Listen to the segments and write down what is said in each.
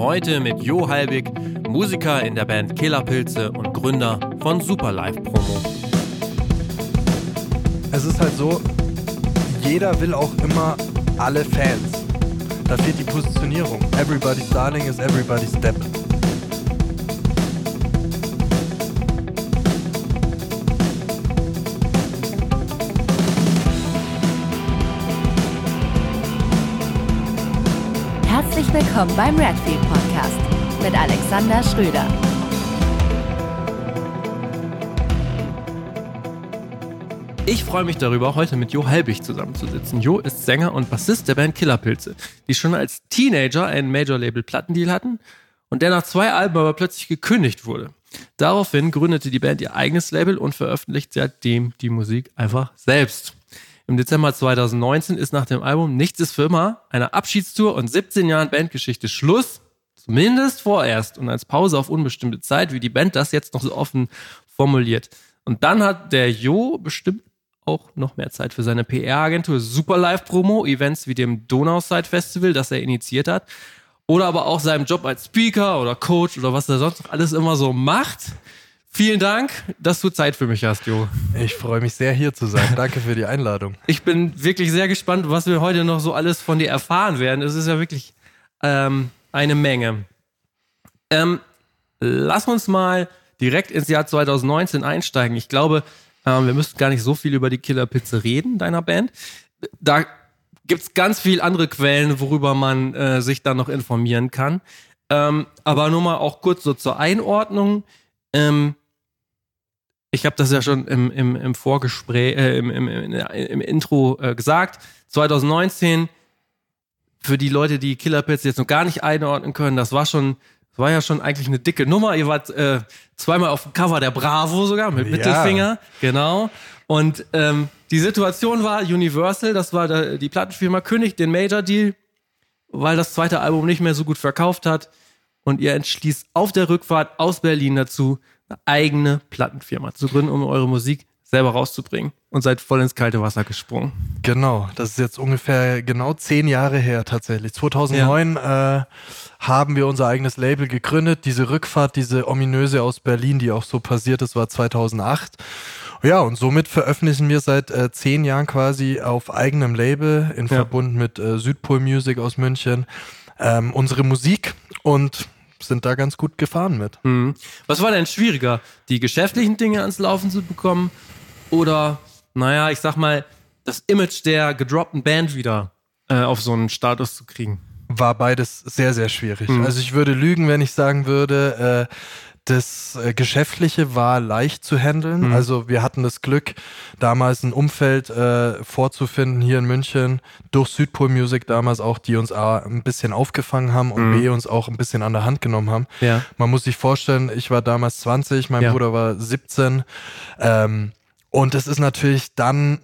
Heute mit Jo Halbig, Musiker in der Band Killerpilze und Gründer von Superlife Promo. Es ist halt so, jeder will auch immer alle Fans. Da fehlt die Positionierung. Everybody's Darling is everybody's Step. Willkommen beim Redfield Podcast mit Alexander Schröder. Ich freue mich darüber, heute mit Jo Halbig zusammenzusitzen. Jo ist Sänger und Bassist der Band Killerpilze, die schon als Teenager einen Major-Label-Plattendeal hatten und der nach zwei Alben aber plötzlich gekündigt wurde. Daraufhin gründete die Band ihr eigenes Label und veröffentlicht seitdem die Musik einfach selbst. Im Dezember 2019 ist nach dem Album Nichts ist für immer, einer Abschiedstour und 17 Jahren Bandgeschichte Schluss. Zumindest vorerst und als Pause auf unbestimmte Zeit, wie die Band das jetzt noch so offen formuliert. Und dann hat der Jo bestimmt auch noch mehr Zeit für seine PR-Agentur Superlife Promo, Events wie dem Donauside Festival, das er initiiert hat. Oder aber auch seinem Job als Speaker oder Coach oder was er sonst noch alles immer so macht. Vielen Dank, dass du Zeit für mich hast, Jo. Ich freue mich sehr, hier zu sein. Danke für die Einladung. Ich bin wirklich sehr gespannt, was wir heute noch so alles von dir erfahren werden. Es ist ja wirklich ähm, eine Menge. Ähm, lass uns mal direkt ins Jahr 2019 einsteigen. Ich glaube, ähm, wir müssen gar nicht so viel über die Killerpizze reden, deiner Band. Da gibt es ganz viel andere Quellen, worüber man äh, sich dann noch informieren kann. Ähm, aber nur mal auch kurz so zur Einordnung. Ähm, ich habe das ja schon im, im, im Vorgespräch, äh, im, im, im Intro äh, gesagt. 2019, für die Leute, die Killerpilz jetzt noch gar nicht einordnen können, das war schon, das war ja schon eigentlich eine dicke Nummer. Ihr wart äh, zweimal auf dem Cover der Bravo sogar mit Ja. Mittelfinger, genau. Und ähm, die Situation war Universal, das war der, die Plattenfirma, kündigt den Major Deal, weil das zweite Album nicht mehr so gut verkauft hat. Und ihr entschließt auf der Rückfahrt aus Berlin dazu, eine eigene Plattenfirma zu gründen, um eure Musik selber rauszubringen. Und seid voll ins kalte Wasser gesprungen. Genau, das ist jetzt ungefähr genau zehn Jahre her tatsächlich. 2009 äh, haben wir unser eigenes Label gegründet. Diese Rückfahrt, diese ominöse aus Berlin, die auch so passiert ist, war 2008. Ja, und somit veröffentlichen wir seit äh, zehn Jahren quasi auf eigenem Label in Ja. Verbund mit äh, Südpol Music aus München ähm, unsere Musik und sind da ganz gut gefahren mit. Mhm. Was war denn schwieriger, die geschäftlichen Dinge ans Laufen zu bekommen oder, naja, ich sag mal, das Image der gedroppten Band wieder äh, auf so einen Status zu kriegen? war beides sehr, sehr schwierig. Mhm. Also ich würde lügen, wenn ich sagen würde, äh, das äh, Geschäftliche war leicht zu handeln. Mhm. Also wir hatten das Glück, damals ein Umfeld äh, vorzufinden hier in München durch Südpol Music damals auch, die uns A, ein bisschen aufgefangen haben und Mhm. B uns auch ein bisschen an der Hand genommen haben. Ja. Man muss sich vorstellen, ich war damals 20, mein Ja. Bruder war 17. Ähm, und es ist natürlich dann,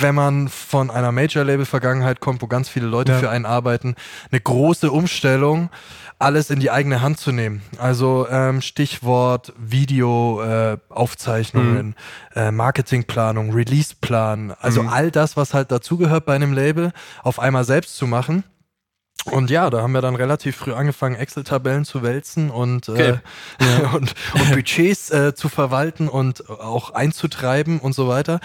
wenn man von einer Major-Label-Vergangenheit kommt, wo ganz viele Leute Ja. für einen arbeiten, eine große Umstellung, alles in die eigene Hand zu nehmen. Also ähm, Stichwort Video, äh, Aufzeichnungen, äh, Marketingplanung, Releaseplan, also Mhm. all das, was halt dazugehört bei einem Label, auf einmal selbst zu machen. Und ja, da haben wir dann relativ früh angefangen, Excel-Tabellen zu wälzen und, Okay. äh, und, und Budgets äh, zu verwalten und auch einzutreiben und so weiter.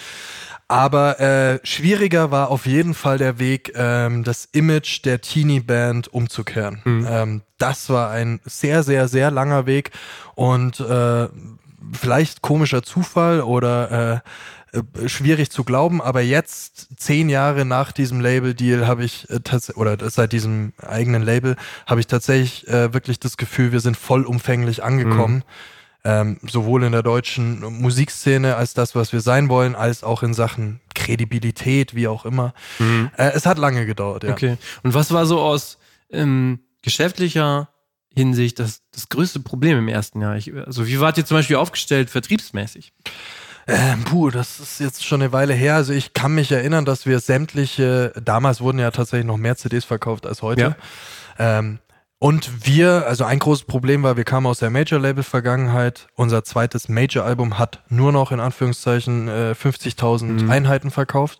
Aber äh, schwieriger war auf jeden Fall der Weg, ähm, das Image der Teenie-Band umzukehren. Mhm. Ähm, das war ein sehr, sehr, sehr langer Weg und äh, vielleicht komischer Zufall oder äh, äh, schwierig zu glauben, aber jetzt, zehn Jahre nach diesem Label-Deal, habe ich äh, oder seit diesem eigenen Label, habe ich tatsächlich äh, wirklich das Gefühl, wir sind vollumfänglich angekommen. Ähm, sowohl in der deutschen Musikszene als das, was wir sein wollen, als auch in Sachen Kredibilität, wie auch immer. Äh, es hat lange gedauert, ja. Okay. Und was war so aus ähm, geschäftlicher Hinsicht das, das größte Problem im ersten Jahr? Ich, also wie wart ihr zum Beispiel aufgestellt vertriebsmäßig? Ähm, puh, das ist jetzt schon eine Weile her. Also ich kann mich erinnern, dass wir sämtliche, damals wurden ja tatsächlich noch mehr CDs verkauft als heute. Ähm, und wir, also ein großes Problem war, wir kamen aus der Major-Label-Vergangenheit. Unser zweites Major-Album hat nur noch in Anführungszeichen äh, 50.000 Mhm. Einheiten verkauft.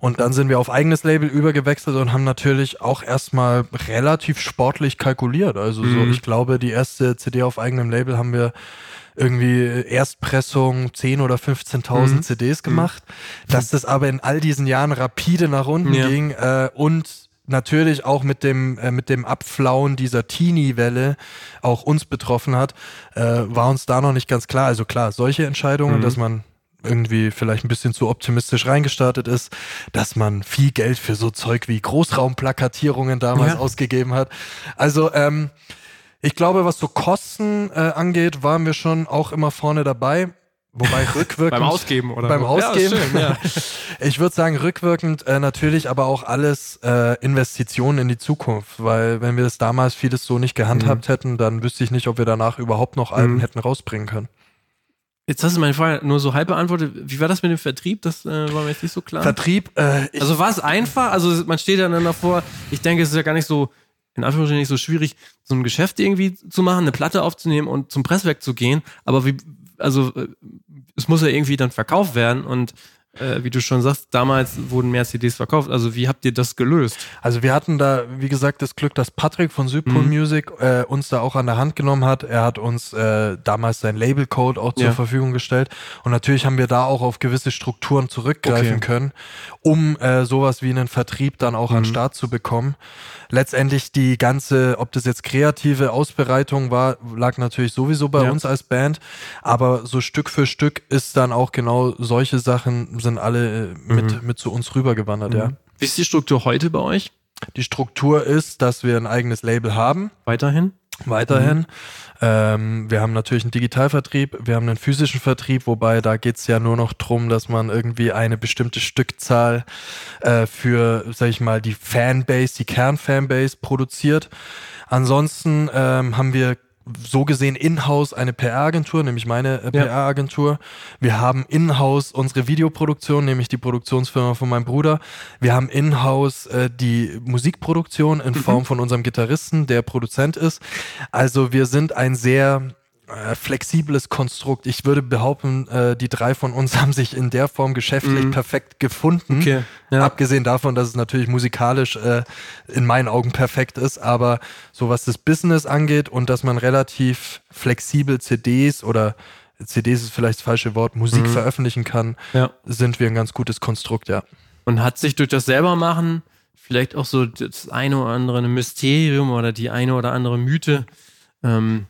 Und dann sind wir auf eigenes Label übergewechselt und haben natürlich auch erstmal relativ sportlich kalkuliert. Also so, Mhm. ich glaube, die erste CD auf eigenem Label haben wir irgendwie Erstpressung 10 oder 15.000 Mhm. CDs gemacht. Dass das aber in all diesen Jahren rapide nach unten Ja. ging äh, und natürlich auch mit dem, äh, mit dem Abflauen dieser Teenie-Welle auch uns betroffen hat, äh, war uns da noch nicht ganz klar. Also klar, solche Entscheidungen, Mhm. dass man irgendwie vielleicht ein bisschen zu optimistisch reingestartet ist, dass man viel Geld für so Zeug wie Großraumplakatierungen damals Ja. ausgegeben hat. Also ähm, ich glaube, was so Kosten äh, angeht, waren wir schon auch immer vorne dabei. Wobei rückwirkend. Beim Ausgeben oder Beim. Ausgeben. Ja, schön, ja. Ich würde sagen, rückwirkend äh, natürlich, aber auch alles äh, Investitionen in die Zukunft, weil wenn wir das damals vieles so nicht gehandhabt hätten, dann wüsste ich nicht, ob wir danach überhaupt noch Alben Mhm. hätten rausbringen können. Jetzt hast du meine Frage nur so halb beantwortet. Wie war das mit dem Vertrieb? Das äh, war mir jetzt nicht so klar. Vertrieb, äh, Also war es einfach? Also man steht dann davor, ich denke, es ist ja gar nicht so, in Anführungsstrichen nicht so schwierig, so ein Geschäft irgendwie zu machen, eine Platte aufzunehmen und zum Presswerk zu gehen. Aber wie, also äh, es muss ja irgendwie dann verkauft werden und äh, wie du schon sagst, damals wurden mehr CDs verkauft. Also wie habt ihr das gelöst? Also wir hatten da, wie gesagt, das Glück, dass Patrick von Südpol Mhm. Music äh, uns da auch an der Hand genommen hat. Er hat uns äh, damals sein Labelcode auch zur Ja. Verfügung gestellt. Und natürlich haben wir da auch auf gewisse Strukturen zurückgreifen Okay. können, um äh, sowas wie einen Vertrieb dann auch an den Mhm. Start zu bekommen. Letztendlich die ganze, ob das jetzt kreative Ausbereitung war, lag natürlich sowieso bei Ja. uns als Band. Aber so Stück für Stück ist dann auch genau solche Sachen sind alle äh, mit, mit zu uns rübergewandert, ja. Wie ist die Struktur heute bei euch? Die Struktur ist, dass wir ein eigenes Label haben, Weiterhin? weiterhin. Ähm, wir haben natürlich einen Digitalvertrieb, wir haben einen physischen Vertrieb, wobei da geht's ja nur noch drum, dass man irgendwie eine bestimmte Stückzahl äh, für, sag ich mal, die Fanbase, die Kernfanbase produziert. Ansonsten ähm, haben wir so gesehen in-house eine PR-Agentur, nämlich meine äh, Ja. PR-Agentur. Wir haben in-house unsere Videoproduktion, nämlich die Produktionsfirma von meinem Bruder. Wir haben in-house äh, die Musikproduktion in Form von unserem Gitarristen, der Produzent ist. Also wir sind ein sehr äh, flexibles Konstrukt. Ich würde behaupten, äh, die drei von uns haben sich in der Form geschäftlich Mhm. perfekt gefunden. Okay. Ja. Abgesehen davon, dass es natürlich musikalisch äh, in meinen Augen perfekt ist, aber so was das Business angeht und dass man relativ flexibel CDs oder CDs ist vielleicht das falsche Wort, Musik Mhm. veröffentlichen kann, ja. sind wir ein ganz gutes Konstrukt, ja. Und hat sich durch das selbermachen vielleicht auch so das eine oder andere Mysterium oder die eine oder andere Mythe ähm,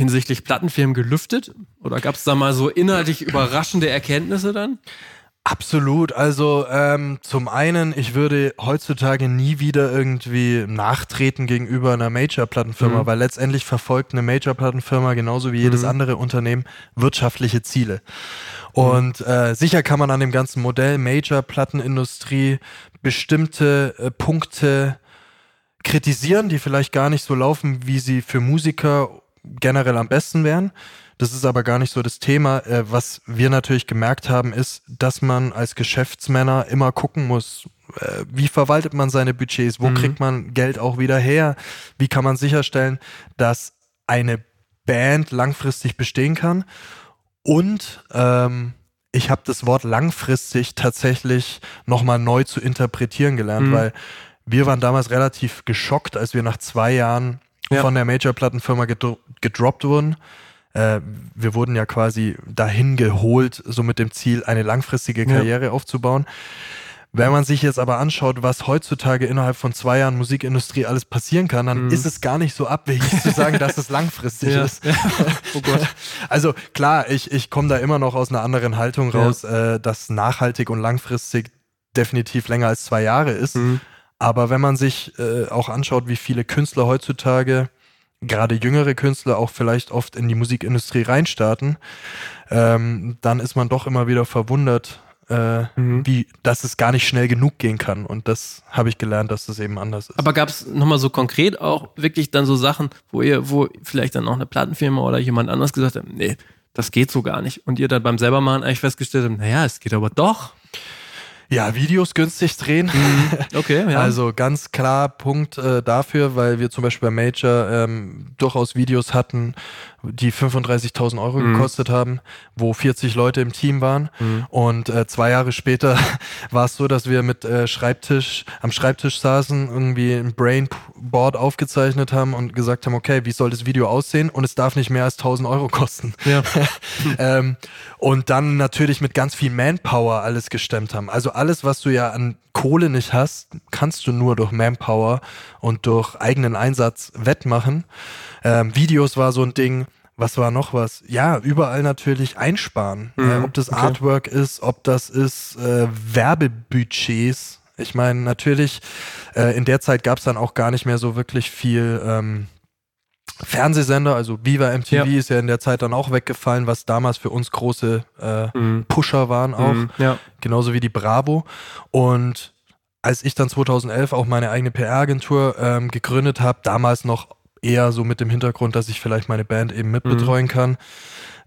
hinsichtlich Plattenfirmen gelüftet? Oder gab es da mal so inhaltlich überraschende Erkenntnisse dann? Absolut. Also ähm, zum einen, ich würde heutzutage nie wieder irgendwie nachtreten gegenüber einer Major-Plattenfirma, Mhm. weil letztendlich verfolgt eine Major-Plattenfirma genauso wie jedes Mhm. andere Unternehmen wirtschaftliche Ziele. Und äh, sicher kann man an dem ganzen Modell Major-Plattenindustrie bestimmte äh, Punkte kritisieren, die vielleicht gar nicht so laufen, wie sie für Musiker generell am besten wären. Das ist aber gar nicht so das Thema. Äh, was wir natürlich gemerkt haben, ist, dass man als Geschäftsmänner immer gucken muss, äh, wie verwaltet man seine Budgets, wo Mhm. kriegt man Geld auch wieder her, wie kann man sicherstellen, dass eine Band langfristig bestehen kann. Und ähm, ich habe das Wort langfristig tatsächlich nochmal neu zu interpretieren gelernt, Mhm. weil wir waren damals relativ geschockt, als wir nach zwei Jahren Ja. von der Major-Plattenfirma gedro gedroppt wurden. Äh, wir wurden ja quasi dahin geholt, so mit dem Ziel, eine langfristige Ja. Karriere aufzubauen. Wenn man sich jetzt aber anschaut, was heutzutage innerhalb von zwei Jahren Musikindustrie alles passieren kann, dann Mhm. ist es gar nicht so abwegig zu sagen, dass es langfristig Ja. ist. Oh Gott. Also klar, ich, ich komme da immer noch aus einer anderen Haltung Ja. raus, äh, dass nachhaltig und langfristig definitiv länger als zwei Jahre ist. Mhm. Aber wenn man sich äh, auch anschaut, wie viele Künstler heutzutage, gerade jüngere Künstler, auch vielleicht oft in die Musikindustrie reinstarten, ähm, dann ist man doch immer wieder verwundert, äh, Mhm. wie, dass es gar nicht schnell genug gehen kann. Und das habe ich gelernt, dass das eben anders ist. Aber gab es nochmal so konkret auch wirklich dann so Sachen, wo ihr, wo vielleicht dann auch eine Plattenfirma oder jemand anders gesagt hat, nee, das geht so gar nicht. Und ihr dann beim selbermachen eigentlich festgestellt habt, naja, es geht aber doch. Ja, Videos günstig drehen. Okay, ja. Also ganz klar Punkt äh, dafür, weil wir zum Beispiel bei Major ähm, durchaus Videos hatten, die 35.000 Euro Mhm. gekostet haben, wo 40 Leute im Team waren. Mhm. Und äh, zwei Jahre später war es so, dass wir mit äh, Schreibtisch, am Schreibtisch saßen, irgendwie ein Brainboard aufgezeichnet haben und gesagt haben, okay, wie soll das Video aussehen? Und es darf nicht mehr als 1000 Euro kosten. Ja. ähm, und dann natürlich mit ganz viel Manpower alles gestemmt haben. Also alles, was du ja an Kohle nicht hast, kannst du nur durch Manpower und durch eigenen Einsatz wettmachen. Ähm, Videos war so ein Ding. Was war noch was? Ja, überall natürlich einsparen. Mhm, Äh, ob das okay. Artwork ist, ob das ist äh, Werbebudgets. Ich meine, natürlich, äh, in der Zeit gab es dann auch gar nicht mehr so wirklich viel ähm, Fernsehsender. Also Viva MTV Ja. ist ja in der Zeit dann auch weggefallen, was damals für uns große äh, Mhm. Pusher waren auch Mhm. Ja. genauso wie die Bravo. Und als ich dann 2011 auch meine eigene PR-Agentur ähm, gegründet habe, damals noch eher so mit dem Hintergrund, dass ich vielleicht meine Band eben mitbetreuen kann,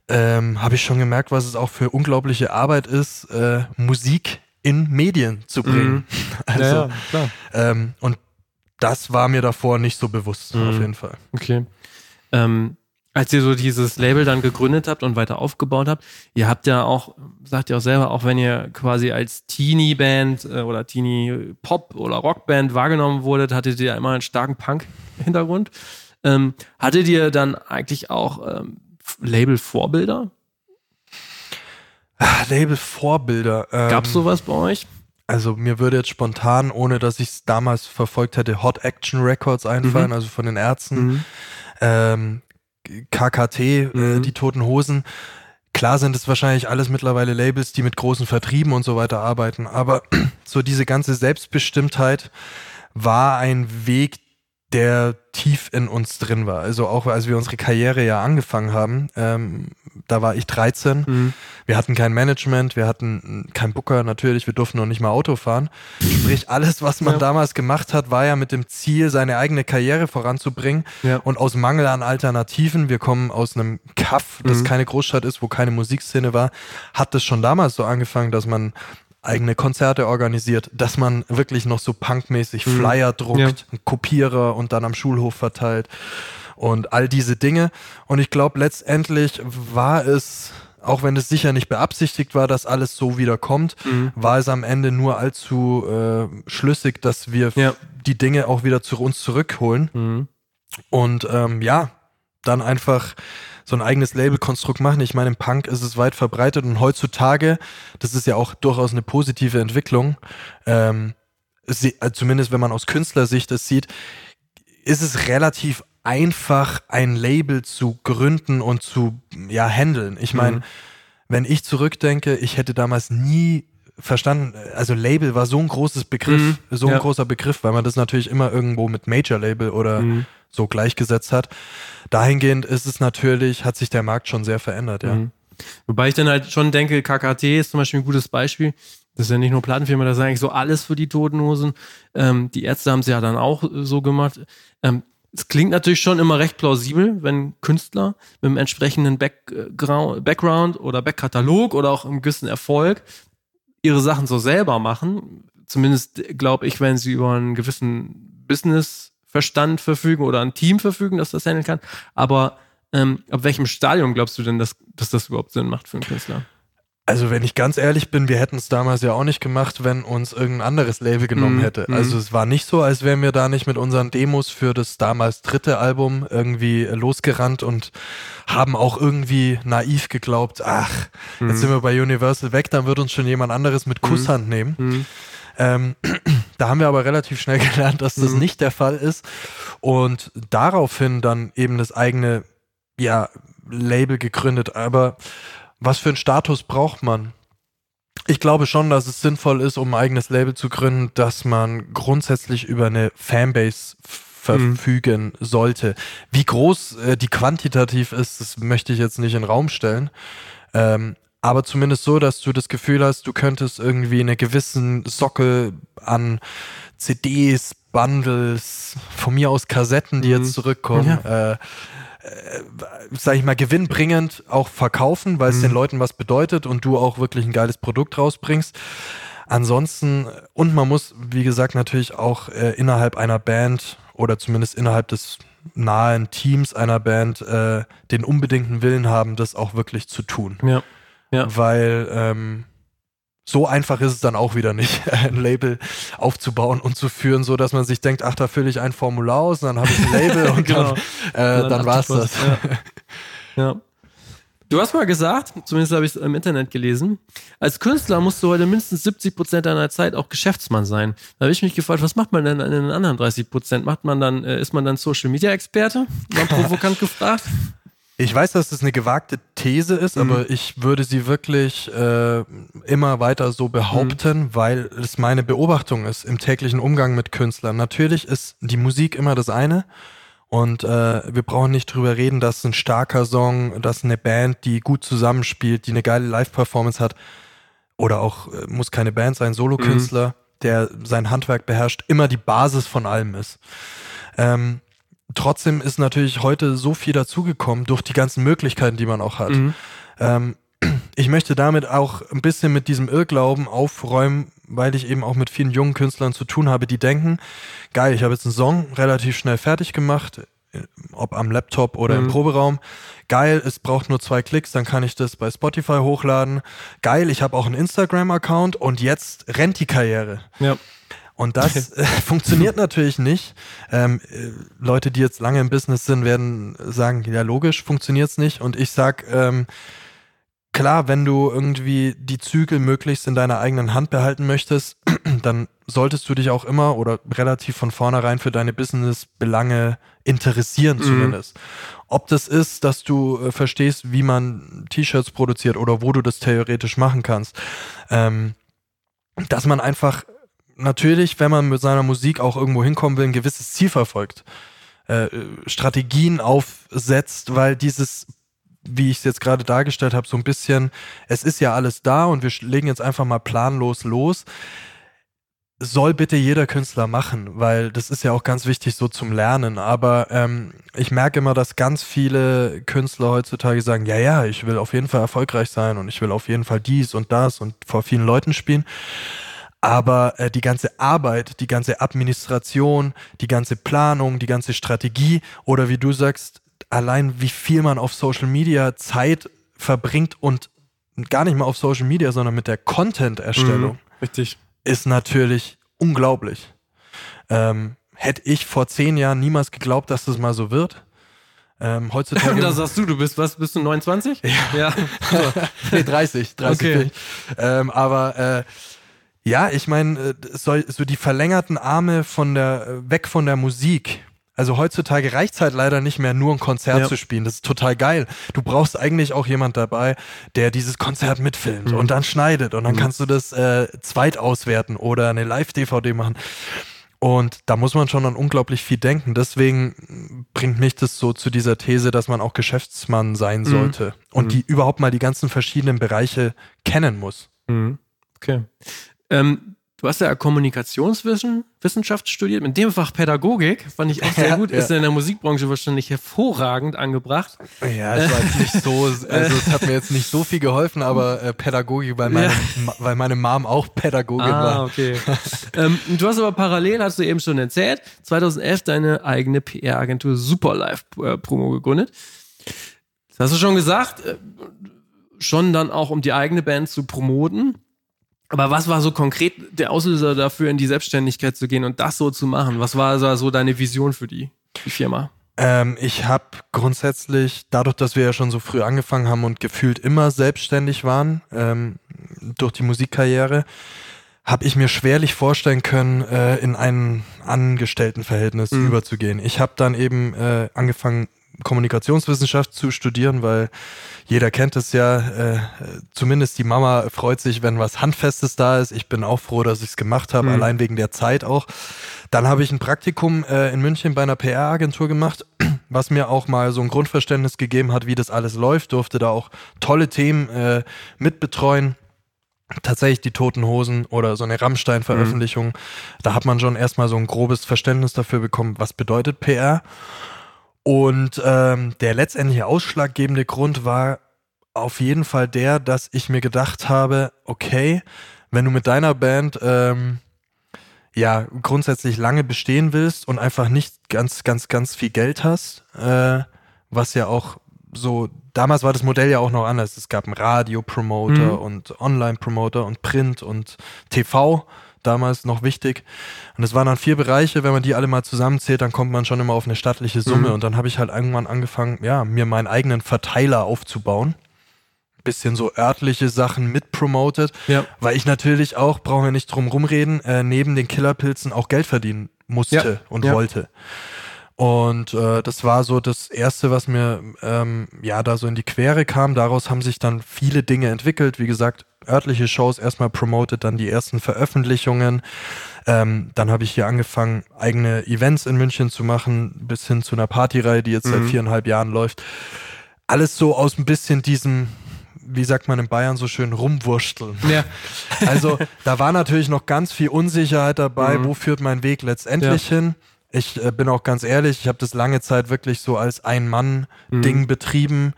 ähm, habe ich schon gemerkt, was es auch für unglaubliche Arbeit ist, äh, Musik in Medien zu bringen. Also, ja, ja, klar. Ähm, und das war mir davor nicht so bewusst, Mhm. auf jeden Fall. Okay. Ähm, als ihr so dieses Label dann gegründet habt und weiter aufgebaut habt, ihr habt ja auch, sagt ihr auch selber, auch wenn ihr quasi als Teenie-Band äh, oder Teenie-Pop- oder Rockband wahrgenommen wurdet, hattet ihr ja immer einen starken Punk-Hintergrund. Ähm, hattet ihr dann eigentlich auch ähm, Label-Vorbilder? Ah, Label-Vorbilder. Ähm, Gab's sowas bei euch? Also mir würde jetzt spontan, ohne dass ich es damals verfolgt hätte, Hot Action Records einfallen, Mhm. also von den Ärzten. Mhm. ähm, KKT, äh, Mhm. die Toten Hosen. Klar sind es wahrscheinlich alles mittlerweile Labels, die mit großen Vertrieben und so weiter arbeiten, aber so diese ganze Selbstbestimmtheit war ein Weg, der tief in uns drin war. Also auch als wir unsere Karriere ja angefangen haben, ähm, da war ich 13. Mhm. Wir hatten kein Management, wir hatten kein Booker natürlich, wir durften noch nicht mal Auto fahren. Sprich, alles, was man Ja. damals gemacht hat, war ja mit dem Ziel, seine eigene Karriere voranzubringen. Ja. Und aus Mangel an Alternativen, wir kommen aus einem Kaff, das Mhm. keine Großstadt ist, wo keine Musikszene war, hat es schon damals so angefangen, dass man eigene Konzerte organisiert, dass man wirklich noch so punkmäßig Mhm. Flyer druckt, Ja. einen Kopierer und dann am Schulhof verteilt und all diese Dinge. Und ich glaube, letztendlich war es, auch wenn es sicher nicht beabsichtigt war, dass alles so wieder kommt, Mhm. war es am Ende nur allzu äh, schlüssig, dass wir Ja. die Dinge auch wieder zu uns zurückholen. Mhm. Und ähm, ja, dann einfach so ein eigenes Labelkonstrukt machen. Ich meine, im Punk ist es weit verbreitet und heutzutage, das ist ja auch durchaus eine positive Entwicklung, ähm, sie, äh, zumindest wenn man aus Künstlersicht es sieht, ist es relativ einfach, ein Label zu gründen und zu ja, handeln. Ich meine, Mhm. wenn ich zurückdenke, ich hätte damals nie verstanden, also Label war so ein großes Begriff, Mhm, so ein ja. großer Begriff, weil man das natürlich immer irgendwo mit Major Label oder Mhm. so gleichgesetzt hat. Dahingehend ist es natürlich, hat sich der Markt schon sehr verändert, ja. Mhm. Wobei ich dann halt schon denke, KKT ist zum Beispiel ein gutes Beispiel. Das ist ja nicht nur Plattenfirma, das ist eigentlich so alles für die Toten Hosen. Ähm, die Ärzte haben es ja dann auch äh, so gemacht. Ähm, es klingt natürlich schon immer recht plausibel, wenn Künstler mit einem entsprechenden Background, Background oder Backkatalog oder auch einem gewissen Erfolg ihre Sachen so selber machen. Zumindest glaube ich, wenn sie über einen gewissen Businessverstand verfügen oder ein Team verfügen, das das handeln kann. Aber ähm, ab welchem Stadium glaubst du denn, dass, dass das überhaupt Sinn macht für einen Künstler? Also wenn ich ganz ehrlich bin, wir hätten es damals ja auch nicht gemacht, wenn uns irgendein anderes Label genommen Mhm, hätte. mhm. Also es war nicht so, als wären wir da nicht mit unseren Demos für das damals dritte Album irgendwie losgerannt und haben auch irgendwie naiv geglaubt, ach, Mhm. jetzt sind wir bei Universal weg, dann wird uns schon jemand anderes mit Kusshand nehmen. Mhm. Ähm, da haben wir aber relativ schnell gelernt, dass das Mhm. nicht der Fall ist und daraufhin dann eben das eigene ja, Label gegründet. Aber was für einen Status braucht man? Ich glaube schon, dass es sinnvoll ist, um ein eigenes Label zu gründen, dass man grundsätzlich über eine Fanbase verfügen sollte. Wie groß äh, die quantitativ ist, das möchte ich jetzt nicht in den Raum stellen. Ähm, aber zumindest so, dass du das Gefühl hast, du könntest irgendwie einen gewissen Sockel an CDs, Bundles, von mir aus Kassetten, die Mhm. jetzt zurückkommen, äh, äh, sag ich mal, gewinnbringend auch verkaufen, weil es Mhm. den Leuten was bedeutet und du auch wirklich ein geiles Produkt rausbringst. Ansonsten, und man muss, wie gesagt, natürlich auch äh, innerhalb einer Band oder zumindest innerhalb des nahen Teams einer Band äh, den unbedingten Willen haben, das auch wirklich zu tun. Ja. Ja. Weil ähm, so einfach ist es dann auch wieder nicht, ein Label aufzubauen und zu führen, so dass man sich denkt, ach, da fülle ich ein Formular aus, dann habe ich ein Label und Genau. dann, äh, Und dann, war es das. Ja. ja. Du hast mal gesagt, zumindest habe ich es im Internet gelesen, als Künstler musst du heute mindestens 70 Prozent deiner Zeit auch Geschäftsmann sein. Da habe ich mich gefragt, was macht man denn in den anderen 30 Prozent? Macht man dann, äh, ist man dann Social Media Experte? Mal provokant gefragt. Ich weiß, dass das eine gewagte These ist, Mhm. aber ich würde sie wirklich äh, immer weiter so behaupten, Mhm. weil es meine Beobachtung ist im täglichen Umgang mit Künstlern. Natürlich ist die Musik immer das eine und äh, wir brauchen nicht drüber reden, dass ein starker Song, dass eine Band, die gut zusammenspielt, die eine geile Live-Performance hat oder auch äh, muss keine Band sein, Solokünstler, der sein Handwerk beherrscht, immer die Basis von allem ist. Ähm, trotzdem ist natürlich heute so viel dazugekommen durch die ganzen Möglichkeiten, die man auch hat. Mhm. Ähm, ich möchte damit auch ein bisschen mit diesem Irrglauben aufräumen, weil ich eben auch mit vielen jungen Künstlern zu tun habe, die denken, geil, ich habe jetzt einen Song relativ schnell fertig gemacht, ob am Laptop oder im Mhm. Proberaum. Geil, es braucht nur zwei Klicks, dann kann ich das bei Spotify hochladen. Geil, ich habe auch einen Instagram-Account und jetzt rennt die Karriere. Ja. Und das äh, funktioniert natürlich nicht. Ähm, äh, Leute, die jetzt lange im Business sind, werden sagen, ja logisch, funktioniert's nicht. Und ich sag, ähm, klar, wenn du irgendwie die Zügel möglichst in deiner eigenen Hand behalten möchtest, dann solltest du dich auch immer oder relativ von vornherein für deine Business-Belange interessieren Mhm. zumindest. Ob das ist, dass du äh, verstehst, wie man T-Shirts produziert oder wo du das theoretisch machen kannst. Ähm, dass man einfach natürlich, wenn man mit seiner Musik auch irgendwo hinkommen will, ein gewisses Ziel verfolgt, äh, Strategien aufsetzt, weil dieses, wie ich es jetzt gerade dargestellt habe, so ein bisschen, es ist ja alles da und wir legen jetzt einfach mal planlos los. Soll bitte jeder Künstler machen, weil das ist ja auch ganz wichtig so zum Lernen. Aber ähm, ich merke immer, dass ganz viele Künstler heutzutage sagen, ja, ja, ich will auf jeden Fall erfolgreich sein und ich will auf jeden Fall dies und das und vor vielen Leuten spielen. Aber äh, die ganze Arbeit, die ganze Administration, die ganze Planung, die ganze Strategie oder wie du sagst, allein wie viel man auf Social Media Zeit verbringt und gar nicht mal auf Social Media, sondern mit der Content-Erstellung, Mhm. Richtig. ist natürlich unglaublich. Ähm, hätte ich vor zehn Jahren niemals geglaubt, dass das mal so wird. Ähm, heutzutage. da sagst du, du bist, was, bist du 29? Ja. ja. So. nee, 30, 30. Okay. Ähm, aber äh, ja, ich meine, äh, soll so die verlängerten Arme von der äh, weg von der Musik. Also heutzutage reicht es halt leider nicht mehr, nur ein Konzert Ja. zu spielen. Das ist total geil. Du brauchst eigentlich auch jemand dabei, der dieses Konzert mitfilmt Mhm. und dann schneidet und dann kannst du das äh, zweit auswerten oder eine Live-DVD machen. Und da muss man schon an unglaublich viel denken. Deswegen bringt mich das so zu dieser These, dass man auch Geschäftsmann sein sollte und die überhaupt mal die ganzen verschiedenen Bereiche kennen muss. Mhm. Okay. Ähm, du hast ja Kommunikationswissenschaft studiert, mit dem Fach Pädagogik, fand ich auch sehr gut, ja. ist ja in der Musikbranche wahrscheinlich hervorragend angebracht. Ja, es war jetzt nicht so, also es hat mir jetzt nicht so viel geholfen, aber äh, Pädagogik, weil meine, Ja. Weil meine Mom auch Pädagogin Ah, war. okay. ähm, du hast aber parallel, hast du eben schon erzählt, 2011 deine eigene PR-Agentur Superlife äh, Promo gegründet. Das hast du schon gesagt, äh, schon dann auch, um die eigene Band zu promoten. Aber was war so konkret der Auslöser dafür, in die Selbstständigkeit zu gehen und das so zu machen? Was war so- deine Vision für die, die Firma? Ähm, ich habe grundsätzlich, dadurch, dass wir ja schon so früh angefangen haben und gefühlt immer selbstständig waren, ähm, durch die Musikkarriere, habe ich mir schwerlich vorstellen können, äh, in ein Angestelltenverhältnis Mhm. überzugehen. Ich habe dann eben äh, angefangen, Kommunikationswissenschaft zu studieren, weil jeder kennt es ja, äh, zumindest die Mama freut sich, wenn was Handfestes da ist. Ich bin auch froh, dass ich es gemacht habe, Mhm. allein wegen der Zeit auch. Dann habe ich ein Praktikum äh, in München bei einer PR-Agentur gemacht, was mir auch mal so ein Grundverständnis gegeben hat, wie das alles läuft. Durfte da auch tolle Themen äh, mitbetreuen. Tatsächlich die Toten Hosen oder so eine Rammstein-Veröffentlichung. Da hat man schon erstmal so ein grobes Verständnis dafür bekommen, was bedeutet PR. Und ähm, der letztendliche ausschlaggebende Grund war auf jeden Fall der, dass ich mir gedacht habe, okay, wenn du mit deiner Band ähm, ja grundsätzlich lange bestehen willst und einfach nicht ganz, ganz, ganz viel Geld hast, äh, was ja auch so, damals war das Modell ja auch noch anders. Es gab einen Radio-Promoter Mhm. und Online-Promoter und Print und TV, damals noch wichtig. Und es waren dann vier Bereiche, wenn man die alle mal zusammenzählt, dann kommt man schon immer auf eine stattliche Summe. Mhm. Und dann habe ich halt irgendwann angefangen, ja, mir meinen eigenen Verteiler aufzubauen. Bisschen so örtliche Sachen mitpromotet, Ja. weil ich natürlich auch, brauchen wir nicht drum rumreden, äh, neben den Killerpilzen auch Geld verdienen musste Ja, und ja. wollte. Und äh, das war so das Erste, was mir ähm, ja da so in die Quere kam. Daraus haben sich dann viele Dinge entwickelt. Wie gesagt, örtliche Shows erstmal promoted, dann die ersten Veröffentlichungen. Ähm, dann habe ich hier angefangen, eigene Events in München zu machen, bis hin zu einer Partyreihe, die jetzt seit Mhm. viereinhalb Jahren läuft. Alles so aus ein bisschen diesem, wie sagt man in Bayern so schön, rumwursteln. Ja. Also da war natürlich noch ganz viel Unsicherheit dabei, Mhm. wo führt mein Weg letztendlich hin. Ich äh, bin auch ganz ehrlich, ich habe das lange Zeit wirklich so als Ein-Mann-Ding Mhm. betrieben,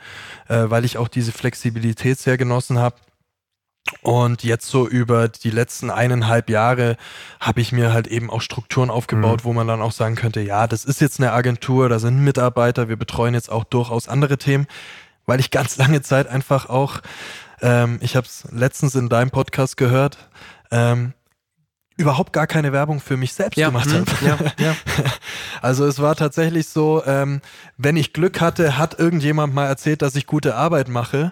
äh, weil ich auch diese Flexibilität sehr genossen habe. Und jetzt so über die letzten eineinhalb Jahre habe ich mir halt eben auch Strukturen aufgebaut, Mhm. wo man dann auch sagen könnte, ja, das ist jetzt eine Agentur, da sind Mitarbeiter, wir betreuen jetzt auch durchaus andere Themen, weil ich ganz lange Zeit einfach auch, ähm, ich habe es letztens in deinem Podcast gehört, ähm, überhaupt gar keine Werbung für mich selbst Ja. gemacht Mhm. habe. ja. Ja. Also es war tatsächlich so, ähm, wenn ich Glück hatte, hat irgendjemand mal erzählt, dass ich gute Arbeit mache.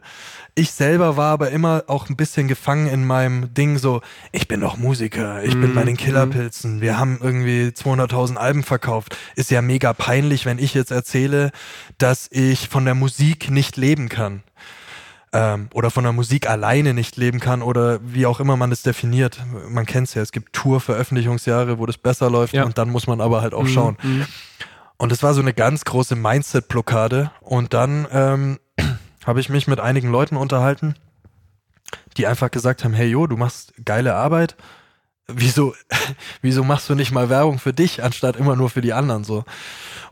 Ich selber war aber immer auch ein bisschen gefangen in meinem Ding so, ich bin doch Musiker, ich bin Mhm, bei den Killerpilzen, wir haben irgendwie 200.000 Alben verkauft. Ist ja mega peinlich, wenn ich jetzt erzähle, dass ich von der Musik nicht leben kann. Ähm, oder von der Musik alleine nicht leben kann oder wie auch immer man es definiert. Man kennt es ja, es gibt Tour-Veröffentlichungsjahre, wo das besser läuft Ja. und dann muss man aber halt auch Mhm. schauen. Mhm. Und es war so eine ganz große Mindset-Blockade. Und dann ähm, habe ich mich mit einigen Leuten unterhalten, die einfach gesagt haben, hey Jo, du machst geile Arbeit. Wieso, wieso machst du nicht mal Werbung für dich, anstatt immer nur für die anderen so?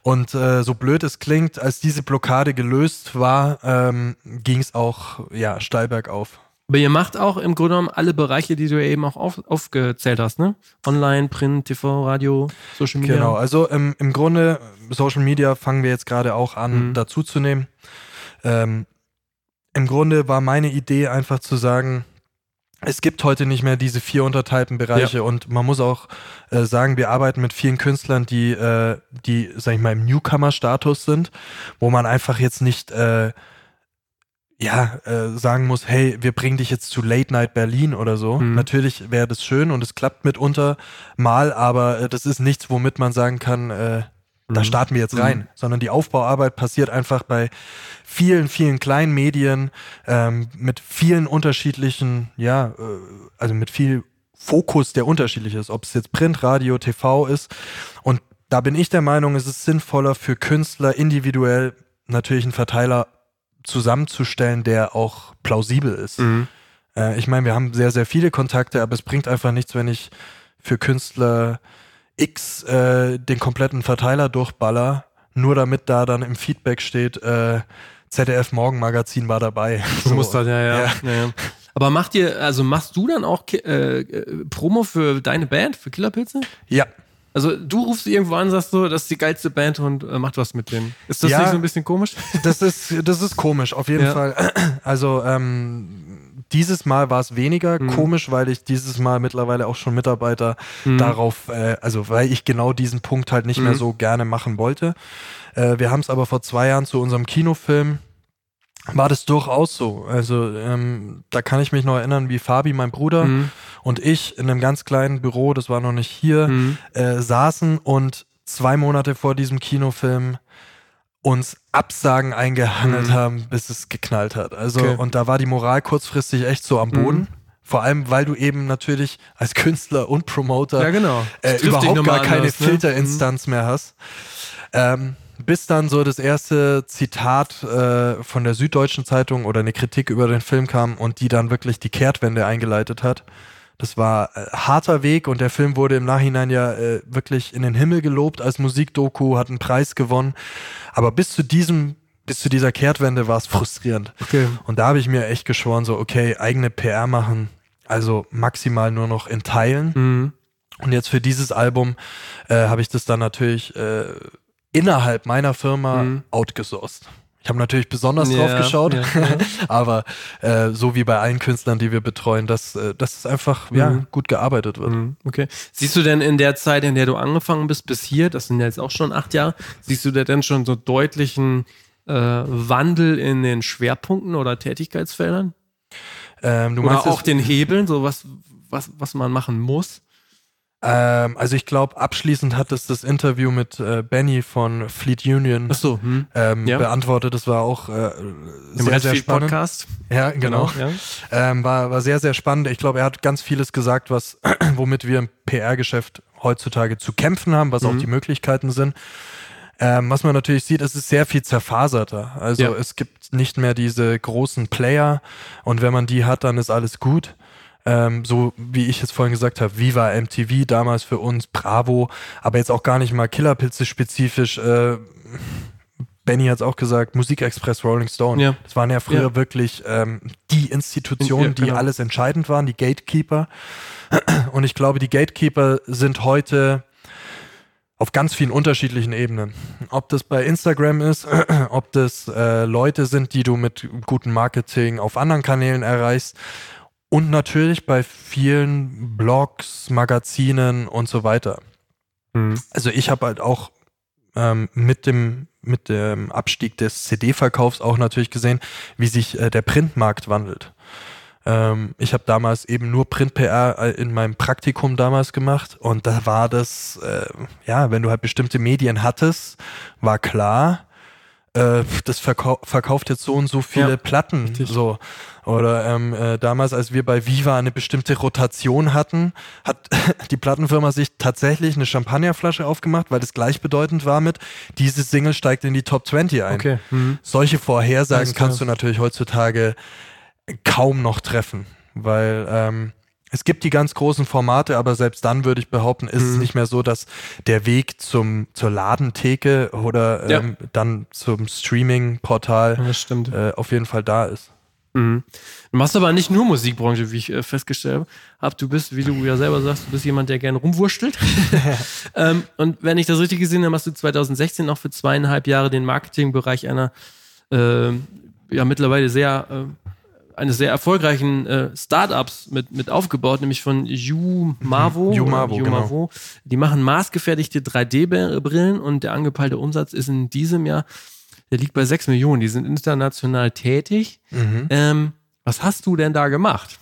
Und äh, so blöd es klingt, als diese Blockade gelöst war, ähm, ging es auch ja, steil bergauf. Aber ihr macht auch im Grunde genommen alle Bereiche, die du ja eben auch auf, aufgezählt hast, ne? Online, Print, TV, Radio, Social Media. Genau, also im, im Grunde, Social Media fangen wir jetzt gerade auch an Mhm. dazuzunehmen. Ähm, Im Grunde war meine Idee einfach zu sagen, es gibt heute nicht mehr diese vier unterteilten Bereiche und man muss auch äh, sagen, wir arbeiten mit vielen Künstlern, die, äh, die, sag ich mal, im Newcomer-Status sind, wo man einfach jetzt nicht äh, ja, äh, sagen muss, hey, wir bringen dich jetzt zu Late Night Berlin oder so. Mhm. Natürlich wäre das schön und es klappt mitunter mal, aber äh, das ist nichts, womit man sagen kann, äh, da Mhm. starten wir jetzt rein, Mhm. sondern die Aufbauarbeit passiert einfach bei vielen, vielen kleinen Medien ähm, mit vielen unterschiedlichen, ja, äh, also mit viel Fokus, der unterschiedlich ist, ob es jetzt Print, Radio, TV ist. Und da bin ich der Meinung, es ist sinnvoller für Künstler individuell natürlich einen Verteiler zusammenzustellen, der auch plausibel ist. Mhm. Äh, ich meine, wir haben sehr, sehr viele Kontakte, aber es bringt einfach nichts, wenn ich für Künstler X äh, den kompletten Verteiler durchballer, nur damit da dann im Feedback steht, äh, ZDF Morgenmagazin war dabei. So muss das, ja, ja. Ja. ja. ja. Aber macht ihr, also machst du dann auch äh, äh, Promo für deine Band, für Killerpilze? Ja, Also du rufst irgendwo an, sagst so, das ist die geilste Band und äh, macht was mit denen. Ist das Ja. nicht so ein bisschen komisch? das ist, das ist komisch, auf jeden Ja. Fall. Also ähm, dieses Mal war es weniger Mhm. komisch, weil ich dieses Mal mittlerweile auch schon Mitarbeiter Mhm. darauf, äh, also weil ich genau diesen Punkt halt nicht mehr Mhm. so gerne machen wollte. Äh, wir haben es aber vor zwei Jahren zu unserem Kinofilm war das durchaus so. Also ähm, da kann ich mich noch erinnern, wie Fabi, mein Bruder Mhm. und ich in einem ganz kleinen Büro, das war noch nicht hier, Mhm. äh, saßen und zwei Monate vor diesem Kinofilm uns Absagen eingehangelt Mhm. haben, bis es geknallt hat. Also, Okay. und da war die Moral kurzfristig echt so am Boden. Mhm. Vor allem, weil du eben natürlich als Künstler und Promoter Ja, genau. äh, überhaupt gar keine anders, ne? Filterinstanz mehr hast. Ähm, bis dann so das erste Zitat äh, von der Süddeutschen Zeitung oder eine Kritik über den Film kam und die dann wirklich die Kehrtwende eingeleitet hat. Das war äh, harter Weg und der Film wurde im Nachhinein ja äh, wirklich in den Himmel gelobt als Musikdoku, hat einen Preis gewonnen. Aber bis zu diesem, bis zu dieser Kehrtwende war es frustrierend. Okay. Und da habe ich mir echt geschworen, so, okay, eigene PR machen, also maximal nur noch in Teilen Mhm. Und jetzt für dieses Album äh, habe ich das dann natürlich äh, innerhalb meiner Firma Mhm. outgesourced. Ich habe natürlich besonders Ja, drauf geschaut, ja, ja. aber äh, so wie bei allen Künstlern, die wir betreuen, dass, äh, dass es einfach ja, Mhm. gut gearbeitet wird. Mhm, Okay. Siehst du denn in der Zeit, in der du angefangen bist, bis hier, das sind ja jetzt auch schon acht Jahre, siehst du da denn schon so deutlichen äh, Wandel in den Schwerpunkten oder Tätigkeitsfeldern? Ähm, du oder meinst auch den Hebeln, so was, was, was man machen muss? Ähm, also ich glaube, abschließend hat es das Interview mit äh, Benny von Fleet Union so, hm. ähm, ja. beantwortet. Das war auch äh, Im sehr, sehr Redfield spannend. Podcast. Ja, genau. Ja. Ähm, war, war sehr, sehr spannend. Ich glaube, er hat ganz vieles gesagt, was, womit wir im PR-Geschäft heutzutage zu kämpfen haben, was auch Mhm. die Möglichkeiten sind. Ähm, was man natürlich sieht, es ist sehr viel zerfaserter. Also Ja. es gibt nicht mehr diese großen Player und wenn man die hat, dann ist alles gut. Ähm, so wie ich es vorhin gesagt habe, Viva MTV damals für uns, Bravo, aber jetzt auch gar nicht mal Killerpilze spezifisch. Äh, Benny hat es auch gesagt, Musikexpress, Rolling Stone. Ja. Das waren ja früher Ja. wirklich ähm, die Institutionen, Ja, die genau. alles entscheidend waren, die Gatekeeper. Und ich glaube, die Gatekeeper sind heute auf ganz vielen unterschiedlichen Ebenen. Ob das bei Instagram ist, ob das äh, Leute sind, die du mit gutem Marketing auf anderen Kanälen erreichst. Und natürlich bei vielen Blogs, Magazinen und so weiter. Hm. Also ich habe halt auch ähm, mit dem mit dem Abstieg des CD-Verkaufs auch natürlich gesehen, wie sich äh, der Printmarkt wandelt. Ähm, ich habe damals eben nur Print-PR äh, in meinem Praktikum damals gemacht und da war das, äh, ja, wenn du halt bestimmte Medien hattest, war klar, äh, das verkau verkauft jetzt so und so viele Ja, Platten. richtig. So. Oder ähm, äh, damals, als wir bei Viva eine bestimmte Rotation hatten, hat die Plattenfirma sich tatsächlich eine Champagnerflasche aufgemacht, weil das gleichbedeutend war mit, diese Single steigt in die Top 20 ein. Okay. Hm. Solche Vorhersagen kannst du natürlich heutzutage kaum noch treffen, weil ähm, es gibt die ganz großen Formate, aber selbst dann würde ich behaupten, ist es Mhm. nicht mehr so, dass der Weg zum, zur Ladentheke oder Ja. ähm, dann zum Streaming-Portal Ja, äh, auf jeden Fall da ist. Mhm. Du machst aber nicht nur Musikbranche, wie ich äh, festgestellt habe. Du bist, wie du ja selber sagst, du bist jemand, der gerne rumwurschtelt. ähm, und wenn ich das richtig gesehen habe, hast du 2016 noch für zweieinhalb Jahre den Marketingbereich einer äh, ja mittlerweile sehr äh, eines sehr erfolgreichen äh, Startups mit, mit aufgebaut, nämlich von Umavo. Umavo, oder Umavo. Die machen maßgefertigte 3D-Brillen und der angepeilte Umsatz ist in diesem Jahr, der liegt bei 6 Millionen. Die sind international tätig. Ähm, was hast du denn da gemacht?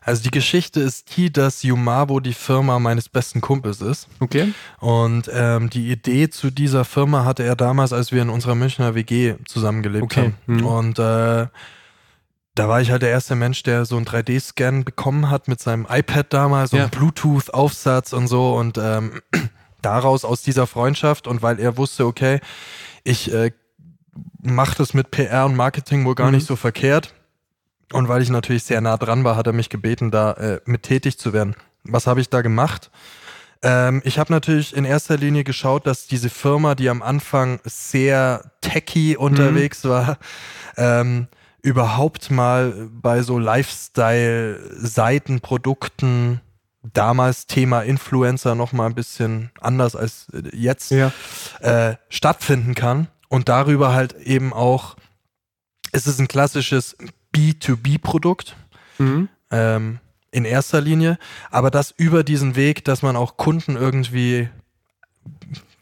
Also die Geschichte ist die, dass Umavo die Firma meines besten Kumpels ist. Okay. Und ähm, die Idee zu dieser Firma hatte er damals, als wir in unserer Münchner WG zusammengelebt Okay. haben. Mhm. Und äh, da war ich halt der erste Mensch, der so einen 3D-Scan bekommen hat mit seinem iPad damals Ja. und Bluetooth-Aufsatz und so. Und ähm, daraus, aus dieser Freundschaft und weil er wusste, okay, ich äh, mache das mit PR und Marketing wohl gar Mhm. nicht so verkehrt. Und weil ich natürlich sehr nah dran war, hat er mich gebeten, da äh, mit tätig zu werden. Was habe ich da gemacht? Ähm, ich habe natürlich in erster Linie geschaut, dass diese Firma, die am Anfang sehr techy unterwegs war, ähm, überhaupt mal bei so Lifestyle-Seiten, Produkten, damals Thema Influencer noch mal ein bisschen anders als jetzt Ja. äh, stattfinden kann und darüber halt eben auch, es ist ein klassisches B2B-Produkt Mhm. ähm, in erster Linie, aber das über diesen Weg, dass man auch Kunden irgendwie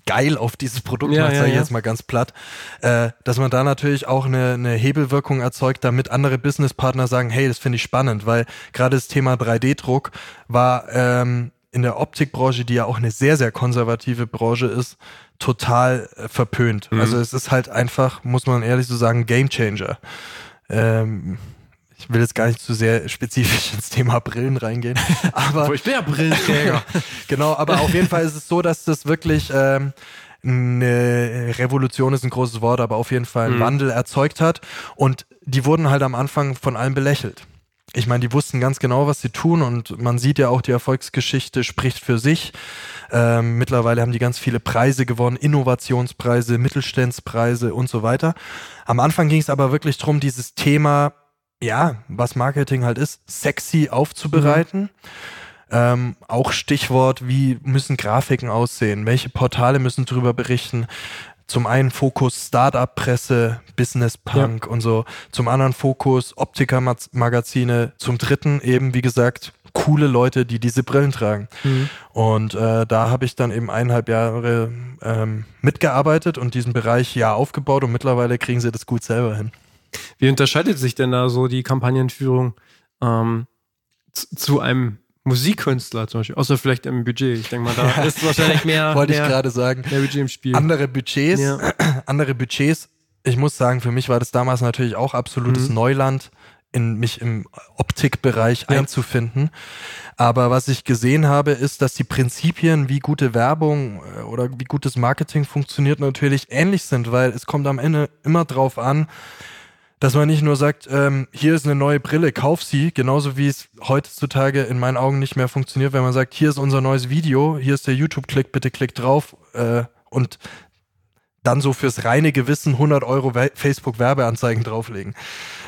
geil auf dieses Produkt Ja, macht, ja, sage ich ja. jetzt mal ganz platt, äh, dass man da natürlich auch eine, eine Hebelwirkung erzeugt, damit andere Businesspartner sagen, hey, das finde ich spannend, weil gerade das Thema 3D-Druck war ähm, in der Optikbranche, die ja auch eine sehr, sehr konservative Branche ist, total äh, verpönt. Mhm. Also es ist halt einfach, muss man ehrlich so sagen, Gamechanger. Ähm, ich will jetzt gar nicht zu sehr spezifisch ins Thema Brillen reingehen, aber ich bin ja Brillenträger. genau, aber auf jeden Fall ist es so, dass das wirklich ähm, eine Revolution ist ein großes Wort, aber auf jeden Fall einen Mhm. Wandel erzeugt hat. Und die wurden halt am Anfang von allen belächelt. Ich meine, die wussten ganz genau, was sie tun und man sieht ja auch, die Erfolgsgeschichte spricht für sich. Ähm, mittlerweile haben die ganz viele Preise gewonnen, Innovationspreise, Mittelstandspreise und so weiter. Am Anfang ging es aber wirklich darum, dieses Thema, ja, was Marketing halt ist, sexy aufzubereiten. Ähm, auch Stichwort, wie müssen Grafiken aussehen? Welche Portale müssen darüber berichten? Zum einen Fokus Startup-Presse, Business-Punk ja. und so. Zum anderen Fokus Optiker-Magazine. Zum dritten eben, wie gesagt, coole Leute, die diese Brillen tragen. Mhm. Und äh, da habe ich dann eben eineinhalb Jahre ähm, mitgearbeitet und diesen Bereich ja aufgebaut und mittlerweile kriegen sie das gut selber hin. Wie unterscheidet sich denn da so die Kampagnenführung ähm, zu, einem Musikkünstler zum Beispiel, außer vielleicht im Budget. Ich denke mal, da ja, ist wahrscheinlich mehr. Wollte ich gerade sagen. Mehr Budget im Spiel. Andere Budgets, ja. andere Budgets. Ich muss sagen, für mich war das damals natürlich auch absolutes mhm. Neuland, in mich im Optikbereich ja. einzufinden. Aber was ich gesehen habe, ist, dass die Prinzipien, wie gute Werbung äh, oder wie gutes Marketing funktioniert, natürlich ähnlich sind, weil es kommt am Ende immer drauf an, dass man nicht nur sagt, ähm, hier ist eine neue Brille, kauf sie, genauso wie es heutzutage in meinen Augen nicht mehr funktioniert, wenn man sagt, hier ist unser neues Video, hier ist der YouTube-Klick, bitte klick drauf äh, und dann so fürs reine Gewissen 100 Euro Facebook-Werbeanzeigen drauflegen.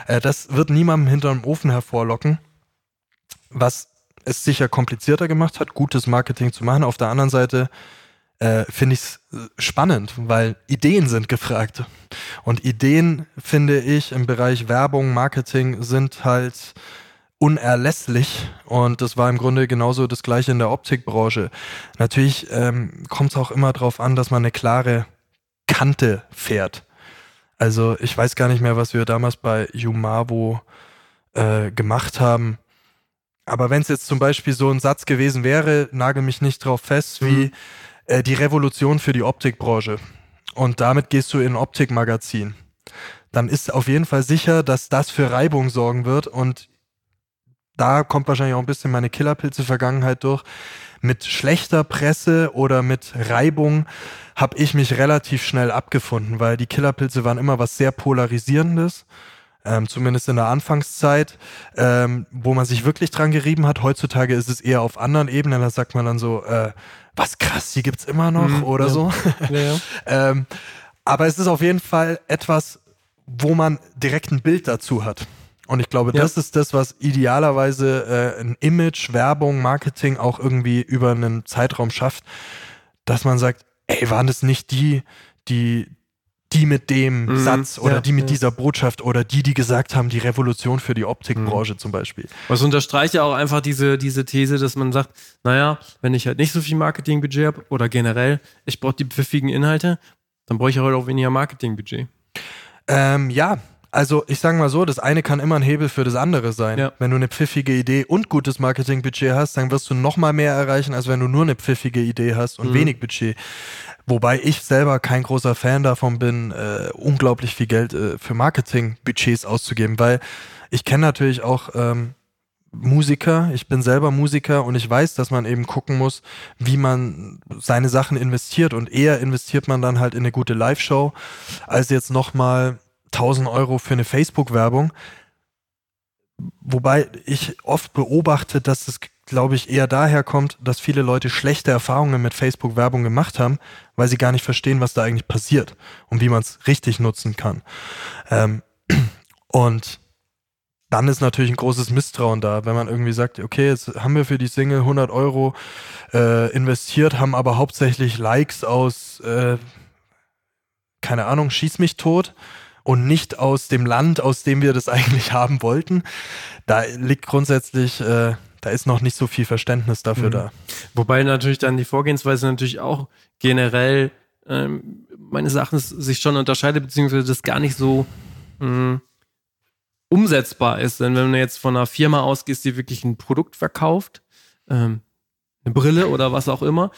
Äh, das wird niemandem hinterm Ofen hervorlocken, was es sicher komplizierter gemacht hat, gutes Marketing zu machen. Auf der anderen Seite äh, finde ich es äh, spannend, weil Ideen sind gefragt. Und Ideen, finde ich, im Bereich Werbung, Marketing sind halt unerlässlich und das war im Grunde genauso das gleiche in der Optikbranche. Natürlich ähm, kommt es auch immer darauf an, dass man eine klare Kante fährt. Also ich weiß gar nicht mehr, was wir damals bei Jumavo äh, gemacht haben. Aber wenn es jetzt zum Beispiel so ein Satz gewesen wäre, nagel mich nicht drauf fest, mhm. Äh, die Revolution für die Optikbranche. Und damit gehst du in ein Optikmagazin. Dann ist auf jeden Fall sicher, dass das für Reibung sorgen wird. Und da kommt wahrscheinlich auch ein bisschen meine Killerpilze-Vergangenheit durch. Mit schlechter Presse oder mit Reibung habe ich mich relativ schnell abgefunden, weil die Killerpilze waren immer was sehr Polarisierendes ähm, zumindest in der Anfangszeit, ähm, wo man sich wirklich dran gerieben hat. Heutzutage ist es eher auf anderen Ebenen, da sagt man dann so, äh, was krass, die gibt's immer noch mhm, oder ja. so. Ja, ja. ähm, aber es ist auf jeden Fall etwas, wo man direkt ein Bild dazu hat. Und ich glaube, das ist das, was idealerweise äh, ein Image, Werbung, Marketing auch irgendwie über einen Zeitraum schafft, dass man sagt, ey, waren das nicht die, die, die mit dem mhm, Satz oder ja, die mit ja. dieser Botschaft oder die, die gesagt haben, die Revolution für die Optikbranche mhm. zum Beispiel. Was unterstreicht ja auch einfach diese, diese These, dass man sagt, naja, wenn ich halt nicht so viel Marketingbudget habe oder generell, ich brauche die pfiffigen Inhalte, dann brauche ich halt auch weniger Marketingbudget. Ähm, ja, also ich sage mal so, das eine kann immer ein Hebel für das andere sein. Ja. Wenn du eine pfiffige Idee und gutes Marketingbudget hast, dann wirst du noch mal mehr erreichen, als wenn du nur eine pfiffige Idee hast und mhm. wenig Budget. Wobei ich selber kein großer Fan davon bin, äh, unglaublich viel Geld äh, für Marketingbudgets auszugeben, weil ich kenne natürlich auch ähm, Musiker, ich bin selber Musiker und ich weiß, dass man eben gucken muss, wie man seine Sachen investiert und eher investiert man dann halt in eine gute Live-Show, als jetzt nochmal 1000 Euro für eine Facebook-Werbung. Wobei ich oft beobachte, dass es glaube ich, eher daher kommt, dass viele Leute schlechte Erfahrungen mit Facebook-Werbung gemacht haben, weil sie gar nicht verstehen, was da eigentlich passiert und wie man es richtig nutzen kann. Ähm, und dann ist natürlich ein großes Misstrauen da, wenn man irgendwie sagt, okay, jetzt haben wir für die Single 100 Euro äh, investiert, haben aber hauptsächlich Likes aus, äh, keine Ahnung, schieß mich tot und nicht aus dem Land, aus dem wir das eigentlich haben wollten. Da liegt grundsätzlich äh, da ist noch nicht so viel Verständnis dafür mhm. da. Wobei natürlich dann die Vorgehensweise natürlich auch generell ähm, meines Erachtens sich schon unterscheidet, beziehungsweise das gar nicht so mh, mm, umsetzbar ist. Denn wenn du jetzt von einer Firma ausgehst, die wirklich ein Produkt verkauft, ähm, eine Brille oder was auch immer,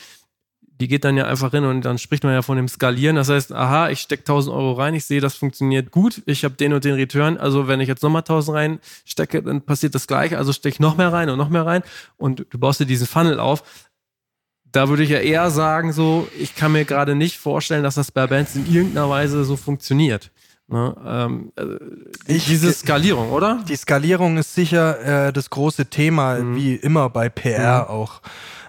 die geht dann ja einfach hin und dann spricht man ja von dem Skalieren. Das heißt, aha, ich stecke 1000 Euro rein, ich sehe, das funktioniert gut, ich habe den und den Return. Also wenn ich jetzt nochmal 1000 rein stecke, dann passiert das gleiche. Also stecke ich noch mehr rein und noch mehr rein und du baust dir diesen Funnel auf. Da würde ich ja eher sagen, so, ich kann mir gerade nicht vorstellen, dass das bei Bands in irgendeiner Weise so funktioniert. Ne, ähm, äh, ich, diese Skalierung, oder? Die Skalierung ist sicher äh, das große Thema, mhm. wie immer bei PR mhm. auch.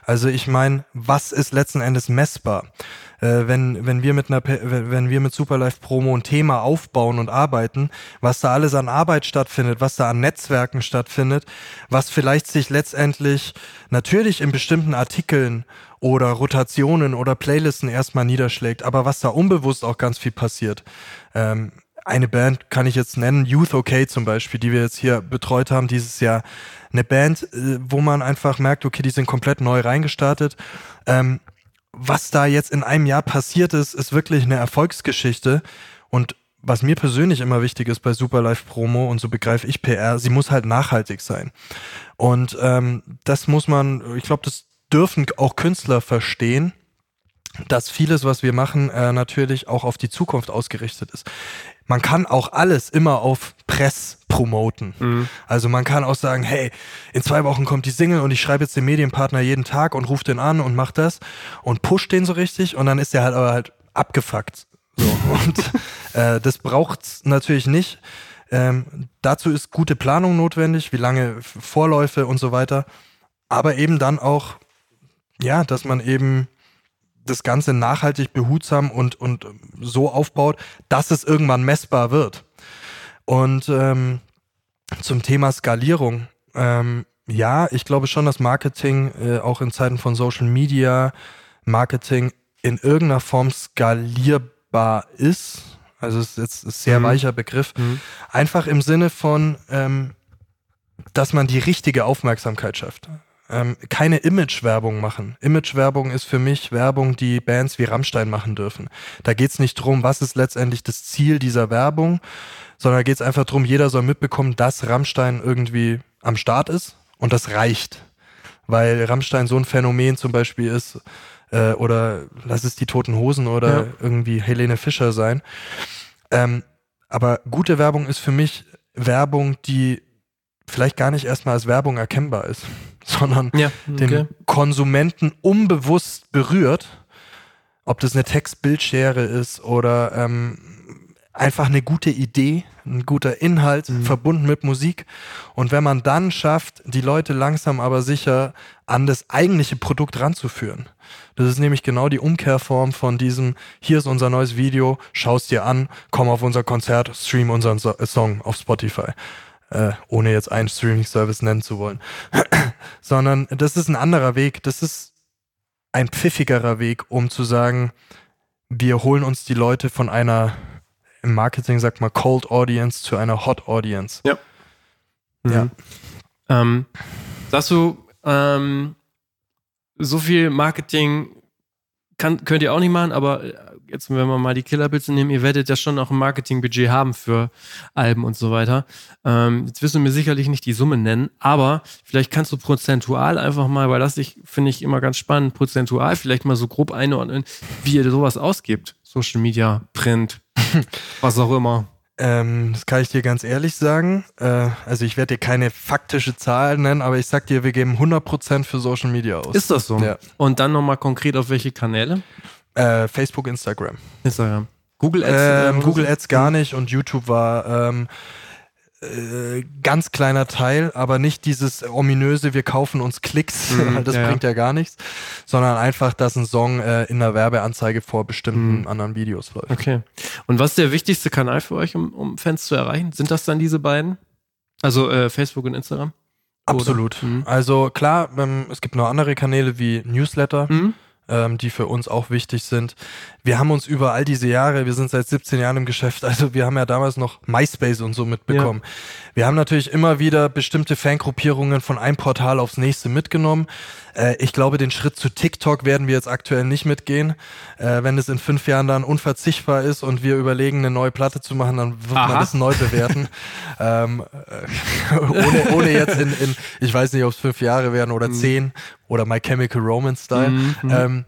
Also ich meine, was ist letzten Endes messbar? Äh, wenn, wenn wir mit einer, wenn wir mit Superlife Promo ein Thema aufbauen und arbeiten, was da alles an Arbeit stattfindet, was da an Netzwerken stattfindet, was vielleicht sich letztendlich natürlich in bestimmten Artikeln oder Rotationen oder Playlisten erstmal niederschlägt, aber was da unbewusst auch ganz viel passiert. Ähm, eine Band kann ich jetzt nennen, Youth OK zum Beispiel, die wir jetzt hier betreut haben dieses Jahr. Eine Band, äh, wo man einfach merkt, okay, die sind komplett neu reingestartet. Ähm, was da jetzt in einem Jahr passiert ist, ist wirklich eine Erfolgsgeschichte. Und was mir persönlich immer wichtig ist bei Superlife Promo, und so begreife ich PR, sie muss halt nachhaltig sein. Und ähm, das muss man, ich glaube, das dürfen auch Künstler verstehen, dass vieles, was wir machen, äh, natürlich auch auf die Zukunft ausgerichtet ist. Man kann auch alles immer auf Press promoten. Mhm. Also man kann auch sagen, hey, in zwei Wochen kommt die Single und ich schreibe jetzt den Medienpartner jeden Tag und rufe den an und mach das und push den so richtig und dann ist der halt aber halt abgefuckt. So. Und äh, das braucht's natürlich nicht. Ähm, dazu ist gute Planung notwendig, wie lange Vorläufe und so weiter. Aber eben dann auch, ja, dass man eben das Ganze nachhaltig behutsam und, und so aufbaut, dass es irgendwann messbar wird. Und ähm, zum Thema Skalierung. Ähm, ja, ich glaube schon, dass Marketing äh, auch in Zeiten von Social Media Marketing in irgendeiner Form skalierbar ist. Also es ist jetzt ein sehr mhm. weicher Begriff. Mhm. Einfach im Sinne von, ähm, dass man die richtige Aufmerksamkeit schafft ähm, keine Image-Werbung machen. Image-Werbung ist für mich Werbung, die Bands wie Rammstein machen dürfen. Da geht's nicht drum, was ist letztendlich das Ziel dieser Werbung, sondern da geht's einfach drum, jeder soll mitbekommen, dass Rammstein irgendwie am Start ist und das reicht. Weil Rammstein so ein Phänomen zum Beispiel ist, äh, oder lass es die Toten Hosen oder ja. irgendwie Helene Fischer sein. Ähm, aber gute Werbung ist für mich Werbung, die vielleicht gar nicht erstmal als Werbung erkennbar ist sondern ja, okay. den Konsumenten unbewusst berührt. Ob das eine Textbildschere ist oder ähm, einfach eine gute Idee, ein guter Inhalt mhm. verbunden mit Musik. Und wenn man dann schafft, die Leute langsam aber sicher an das eigentliche Produkt ranzuführen. Das ist nämlich genau die Umkehrform von diesem, hier ist unser neues Video, schau es dir an, komm auf unser Konzert, stream unseren so Song auf Spotify äh, ohne jetzt einen Streaming-Service nennen zu wollen, sondern das ist ein anderer Weg. Das ist ein pfiffigerer Weg, um zu sagen, wir holen uns die Leute von einer, im Marketing sagt man Cold Audience zu einer Hot Audience. Ja. Mhm. Ja. Ähm, sagst du, ähm, so viel Marketing kann, könnt ihr auch nicht machen, aber äh, jetzt, wenn wir mal die Killerbilze nehmen, ihr werdet ja schon auch ein Marketingbudget haben für Alben und so weiter. Ähm, jetzt wirst du mir sicherlich nicht die Summe nennen, aber vielleicht kannst du prozentual einfach mal, weil das ich, finde ich immer ganz spannend, prozentual vielleicht mal so grob einordnen, wie ihr sowas ausgibt. Social Media, Print, was auch immer. Ähm, das kann ich dir ganz ehrlich sagen. Äh, also ich werde dir keine faktische Zahl nennen, aber ich sag dir, wir geben 100% für Social Media aus. Ist das so? Ja. Und dann nochmal konkret auf welche Kanäle? Äh, Facebook, Instagram. Instagram. Google Ads? Ähm, Google Ads gar nicht und YouTube war ähm, äh, ganz kleiner Teil, aber nicht dieses ominöse, wir kaufen uns Klicks, mhm, das ja, bringt ja gar nichts, sondern einfach, dass ein Song äh, in einer Werbeanzeige vor bestimmten mhm. anderen Videos läuft. Okay. Und was ist der wichtigste Kanal für euch, um, um Fans zu erreichen? Sind das dann diese beiden? Also äh, Facebook und Instagram? Absolut. Mhm. Also klar, ähm, es gibt noch andere Kanäle wie Newsletter. Mhm ähm, die für uns auch wichtig sind. Wir haben uns über all diese Jahre, wir sind seit 17 Jahren im Geschäft, also wir haben ja damals noch MySpace und so mitbekommen. Ja. Wir haben natürlich immer wieder bestimmte Fangruppierungen von einem Portal aufs nächste mitgenommen. Äh, ich glaube, den Schritt zu TikTok werden wir jetzt aktuell nicht mitgehen. Äh, wenn es in fünf Jahren dann unverzichtbar ist und wir überlegen, eine neue Platte zu machen, dann wird Aha. man das neu bewerten. ähm, äh, ohne, ohne jetzt in, in, ich weiß nicht, ob es fünf Jahre werden oder mhm. zehn oder My Chemical Romance Style. Mhm. mhm. Ähm,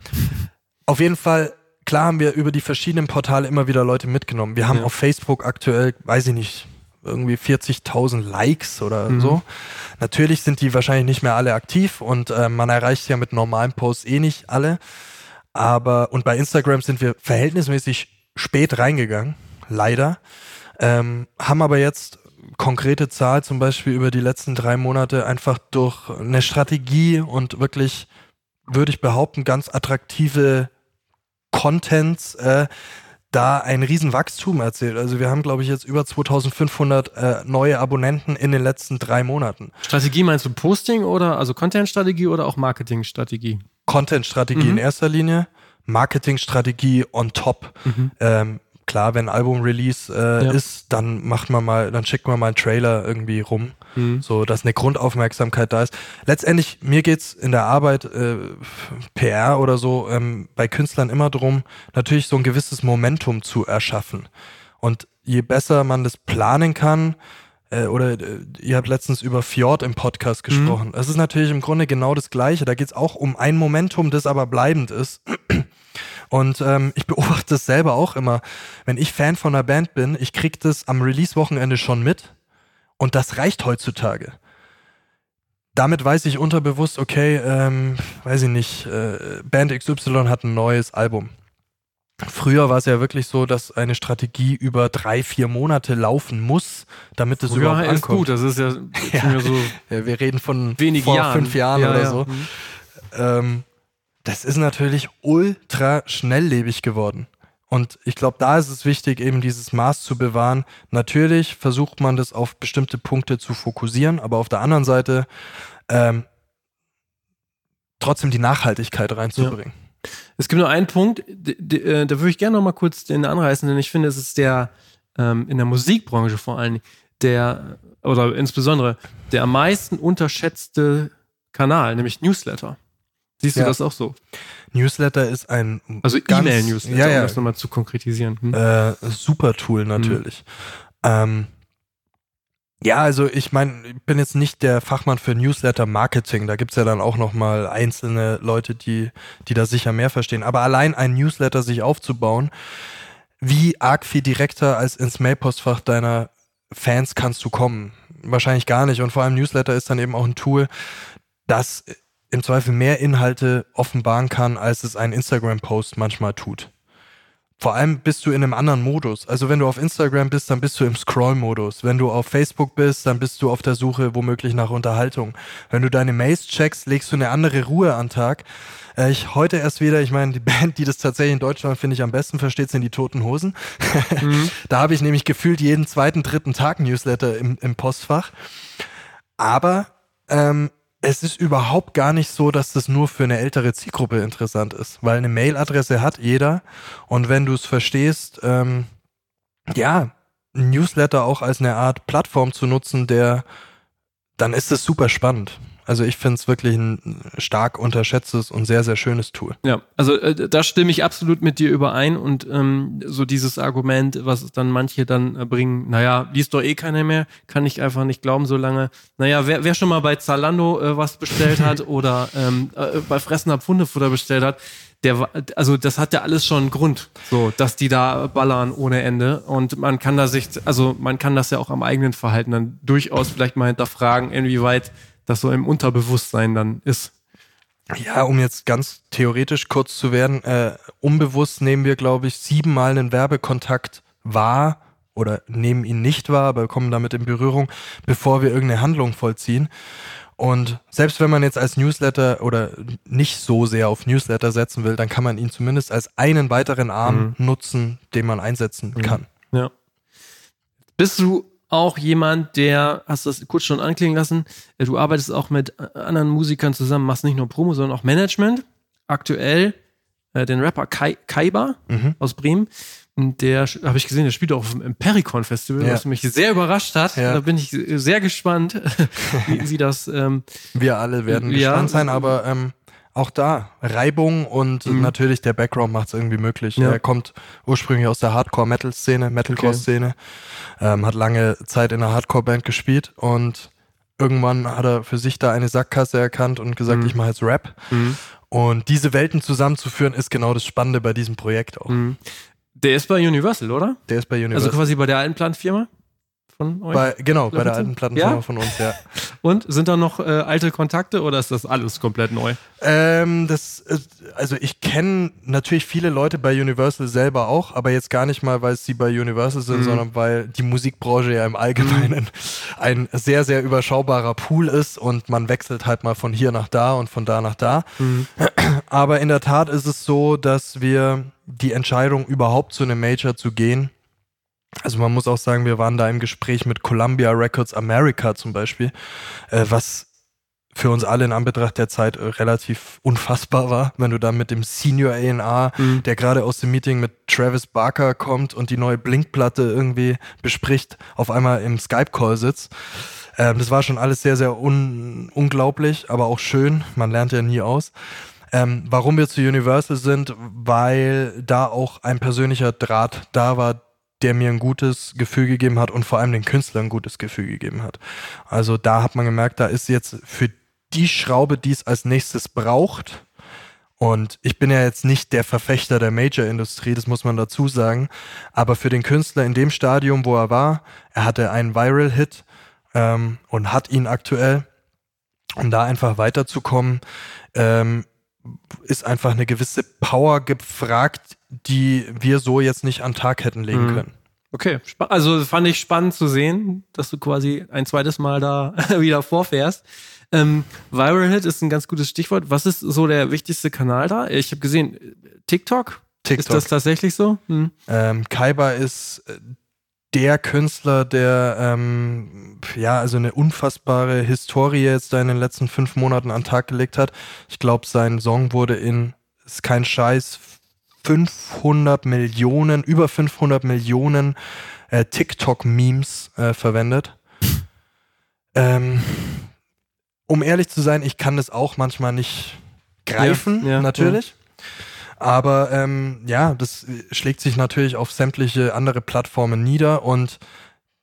auf jeden Fall klar haben wir über die verschiedenen Portale immer wieder Leute mitgenommen. Wir haben ja. auf Facebook aktuell, weiß ich nicht, irgendwie 40.000 Likes oder mhm. so. Natürlich sind die wahrscheinlich nicht mehr alle aktiv und äh, man erreicht ja mit normalen Posts eh nicht alle. Aber, und bei Instagram sind wir verhältnismäßig spät reingegangen, leider. Ähm, haben aber jetzt konkrete Zahl zum Beispiel über die letzten drei Monate einfach durch eine Strategie und wirklich würde ich behaupten, ganz attraktive Contents äh, da ein Riesenwachstum erzählt. Also wir haben, glaube ich, jetzt über 2500 äh, neue Abonnenten in den letzten drei Monaten. Strategie meinst du Posting oder also Content-Strategie oder auch Marketing-Strategie? Content-Strategie Mhm. in erster Linie, Marketing-Strategie on top. Mhm. Ähm, klar, wenn Album-Release äh, Ja. ist, dann macht man mal, dann schickt man mal einen Trailer irgendwie rum, Mhm. so dass eine Grundaufmerksamkeit da ist. Letztendlich, mir geht's in der Arbeit, äh, PR oder so, ähm, bei Künstlern immer drum, natürlich so ein gewisses Momentum zu erschaffen. Und je besser man das planen kann, äh, oder äh, ihr habt letztens über Fjord im Podcast gesprochen. Das ist natürlich im Grunde genau das Gleiche. Da geht's auch um ein Momentum, das aber bleibend ist. Und ähm, ich beobachte das selber auch immer. Wenn ich Fan von einer Band bin, ich krieg das am Release-Wochenende schon mit. Und das reicht heutzutage. Damit weiß ich unterbewusst, okay, ähm, weiß ich nicht, äh, Band XY hat ein neues Album. Früher war es ja wirklich so, dass eine Strategie über drei, vier Monate laufen muss, damit es überhaupt Ja, ist ankommt. gut. Das ist ja, Ja. so Ja, wir reden von wenige vor Jahren. fünf Jahren Ja, oder so. Mhm. Ähm, das ist natürlich ultra schnelllebig geworden. Und ich glaube, da ist es wichtig, eben dieses Maß zu bewahren. Natürlich versucht man das auf bestimmte Punkte zu fokussieren, aber auf der anderen Seite ähm, trotzdem die Nachhaltigkeit reinzubringen. Es gibt nur einen Punkt, äh, da würde ich gerne noch mal kurz den anreißen, denn ich finde, es ist der ähm, in der Musikbranche vor allem der oder insbesondere der am meisten unterschätzte Kanal, nämlich Newsletter. Siehst du Ja. das auch so? Newsletter ist ein Also E-Mail-Newsletter, ja, um ja, das nochmal zu konkretisieren. Hm? äh, super Tool natürlich. Ähm, ja, also ich meine, ich bin jetzt nicht der Fachmann für Newsletter-Marketing. Da gibt's ja dann auch noch mal einzelne Leute, die, die da sicher mehr verstehen. Aber allein ein Newsletter sich aufzubauen, wie arg viel direkter als ins Mailpostfach deiner Fans kannst du kommen? Wahrscheinlich gar nicht. Und vor allem Newsletter ist dann eben auch ein Tool, das im Zweifel mehr Inhalte offenbaren kann, als es ein Instagram-Post manchmal tut. Vor allem bist du in einem anderen Modus. Also wenn du auf Instagram bist, dann bist du im Scroll-Modus. Wenn du auf Facebook bist, dann bist du auf der Suche womöglich nach Unterhaltung. Wenn du deine Mails checkst, legst du eine andere Ruhe an den Tag. Äh, ich heute erst wieder, ich meine, die Band, die das tatsächlich in Deutschland, finde ich, am besten versteht, sind die Toten Hosen. Mhm. Da habe ich nämlich gefühlt jeden zweiten, dritten Tag Newsletter im, im Postfach. Aber ähm, es ist überhaupt gar nicht so, dass das nur für eine ältere Zielgruppe interessant ist, weil eine Mailadresse hat jeder und wenn du es verstehst, ähm, ja, Newsletter auch als eine Art Plattform zu nutzen, der, dann ist es super spannend. Also ich finde es wirklich ein stark unterschätztes und sehr, sehr schönes Tool. Ja, also äh, da stimme ich absolut mit dir überein und ähm, so dieses Argument, was dann manche dann äh, bringen, naja, liest doch eh keiner mehr, kann ich einfach nicht glauben so lange. Naja, wer, wer schon mal bei Zalando äh, was bestellt hat oder ähm, äh, bei Fressen ab Hundefutter bestellt hat, der also das hat ja alles schon einen Grund, so, dass die da ballern ohne Ende und man kann da sich, also man kann das ja auch am eigenen Verhalten dann durchaus vielleicht mal hinterfragen, inwieweit das so im Unterbewusstsein dann ist. Ja, um jetzt ganz theoretisch kurz zu werden, äh, unbewusst nehmen wir, glaube ich, siebenmal einen Werbekontakt wahr oder nehmen ihn nicht wahr, aber kommen damit in Berührung, bevor wir irgendeine Handlung vollziehen. Und selbst wenn man jetzt als Newsletter oder nicht so sehr auf Newsletter setzen will, dann kann man ihn zumindest als einen weiteren Arm nutzen, den man einsetzen kann. Ja. Bist du auch jemand, der, hast du das kurz schon anklingen lassen, äh, du arbeitest auch mit äh, anderen Musikern zusammen, machst nicht nur Promo, sondern auch Management. Aktuell äh, den Rapper Kai, Kaiba Mhm. aus Bremen. Und der, habe ich gesehen, der spielt auch auf dem Pericon Festival, Ja. was mich sehr überrascht hat. Ja. Da bin ich sehr gespannt, wie, wie das, ähm, Wir alle werden Ja. gespannt sein, aber ähm, auch da Reibung und Mhm. natürlich der Background macht es irgendwie möglich. Ja. Er kommt ursprünglich aus der Hardcore-Metal-Szene, Metalcore-Szene, ähm, hat lange Zeit in einer Hardcore-Band gespielt und irgendwann hat er für sich da eine Sackgasse erkannt und gesagt, Mhm. ich mache jetzt Rap. Mhm. Und diese Welten zusammenzuführen, ist genau das Spannende bei diesem Projekt auch. mh. der ist bei Universal, oder? Der ist bei Also Universal. quasi bei der alten Planfirma von euch? Bei, genau, bei der alten Plattenfirma Ja? von uns, ja. Und sind da noch äh, alte Kontakte oder ist das alles komplett neu? Ähm, das, ist- also ich kenne natürlich viele Leute bei Universal selber auch, aber jetzt gar nicht mal, weil sie bei Universal sind, Mhm. sondern weil die Musikbranche ja im Allgemeinen ein sehr, sehr überschaubarer Pool ist und man wechselt halt mal von hier nach da und von da nach da. Mhm. Aber in der Tat ist es so, dass wir die Entscheidung überhaupt zu einem Major zu gehen, also man muss auch sagen, wir waren da im Gespräch mit Columbia Records America zum Beispiel, äh, was für uns alle in Anbetracht der Zeit äh, relativ unfassbar war, wenn du da mit dem Senior A&R, Mhm. der gerade aus dem Meeting mit Travis Barker kommt und die neue Blink-Platte irgendwie bespricht, auf einmal im Skype-Call sitzt. Ähm, das war schon alles sehr, sehr un unglaublich, aber auch schön. Man lernt ja nie aus. Ähm, warum wir zu Universal sind, weil da auch ein persönlicher Draht da war, der mir ein gutes Gefühl gegeben hat und vor allem den Künstlern ein gutes Gefühl gegeben hat. Also da hat man gemerkt, da ist jetzt für die Schraube, die es als nächstes braucht. Und ich bin ja jetzt nicht der Verfechter der Major-Industrie, das muss man dazu sagen. Aber für den Künstler in dem Stadium, wo er war, er hatte einen Viral-Hit ähm, und hat ihn aktuell, um da einfach weiterzukommen, ähm, ist einfach eine gewisse Power gefragt, die wir so jetzt nicht an den Tag hätten legen Mhm. können. Okay, also fand ich spannend zu sehen, dass du quasi ein zweites Mal da wieder vorfährst. Ähm, Viral Hit ist ein ganz gutes Stichwort. Was ist so der wichtigste Kanal da? Ich habe gesehen, äh, TikTok? TikTok. Ist das tatsächlich so? Hm. Ähm, Kaiba ist äh, der Künstler, der ähm, ja also eine unfassbare Historie jetzt da in den letzten fünf Monaten an den Tag gelegt hat. Ich glaube, sein Song wurde in, ist kein Scheiß, 500 Millionen, über 500 Millionen äh, TikTok-Memes äh, verwendet. Ähm, um ehrlich zu sein, ich kann das auch manchmal nicht greifen, Ja, ja, natürlich. Aber ähm, ja, das äh, schlägt sich natürlich auf sämtliche andere Plattformen nieder und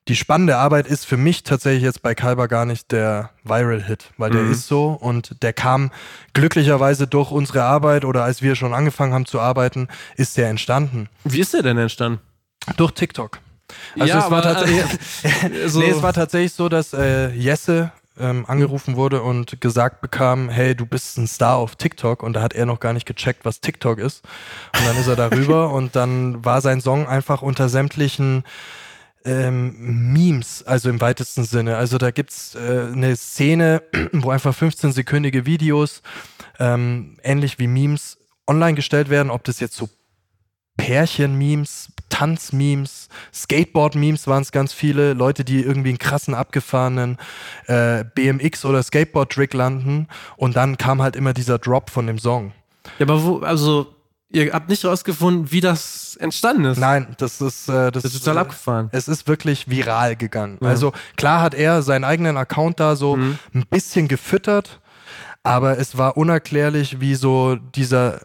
die spannende Arbeit ist für mich tatsächlich jetzt bei Kalber gar nicht der Viral-Hit, weil der Mhm. ist so und der kam glücklicherweise durch unsere Arbeit oder als wir schon angefangen haben zu arbeiten, ist der entstanden. Wie ist der denn entstanden? Durch TikTok. Also Ja, es, war aber, tatsächlich, äh, so- nee, es war tatsächlich so, dass äh, Jesse ähm, angerufen wurde und gesagt bekam, hey, du bist ein Star auf TikTok und da hat er noch gar nicht gecheckt, was TikTok ist. Und dann ist er darüber und dann war sein Song einfach unter sämtlichen ähm, Memes, also im weitesten Sinne. Also da gibt's äh, eine Szene, wo einfach 15-sekündige Videos, ähm, ähnlich wie Memes, online gestellt werden, ob das jetzt so Pärchen-Memes, Tanz-Memes, Skateboard-Memes waren es ganz viele, Leute, die irgendwie einen krassen abgefahrenen äh, BMX- oder Skateboard-Trick landen und dann kam halt immer dieser Drop von dem Song. Ja, aber wo, also, ihr habt nicht rausgefunden, wie das entstanden ist. Nein, das ist äh, das, Das ist total äh, abgefahren. Es ist wirklich viral gegangen. Ja. Also klar hat er seinen eigenen Account da so Mhm. ein bisschen gefüttert, aber es war unerklärlich, wie so dieser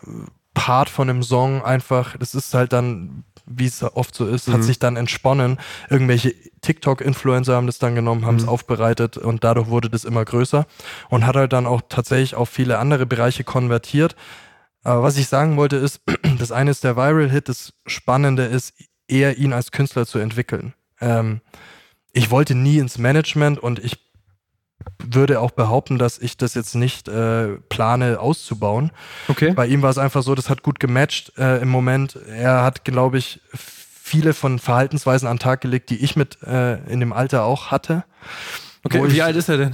Part von dem Song einfach, das ist halt dann, wie es oft so ist, hat Mhm. sich dann entsponnen. Irgendwelche TikTok-Influencer haben das dann genommen, haben es Mhm. aufbereitet und dadurch wurde das immer größer und hat halt dann auch tatsächlich auf viele andere Bereiche konvertiert. Aber was ich sagen wollte ist, das eine ist der Viral-Hit, das Spannende ist, eher ihn als Künstler zu entwickeln. Ähm, ich wollte nie ins Management und ich würde auch behaupten, dass ich das jetzt nicht äh, plane auszubauen. Okay. Bei ihm war es einfach so, das hat gut gematcht äh, im Moment. Er hat, glaube ich, viele von Verhaltensweisen an den Tag gelegt, die ich mit äh, in dem Alter auch hatte. Okay, wie ich- alt ist er denn?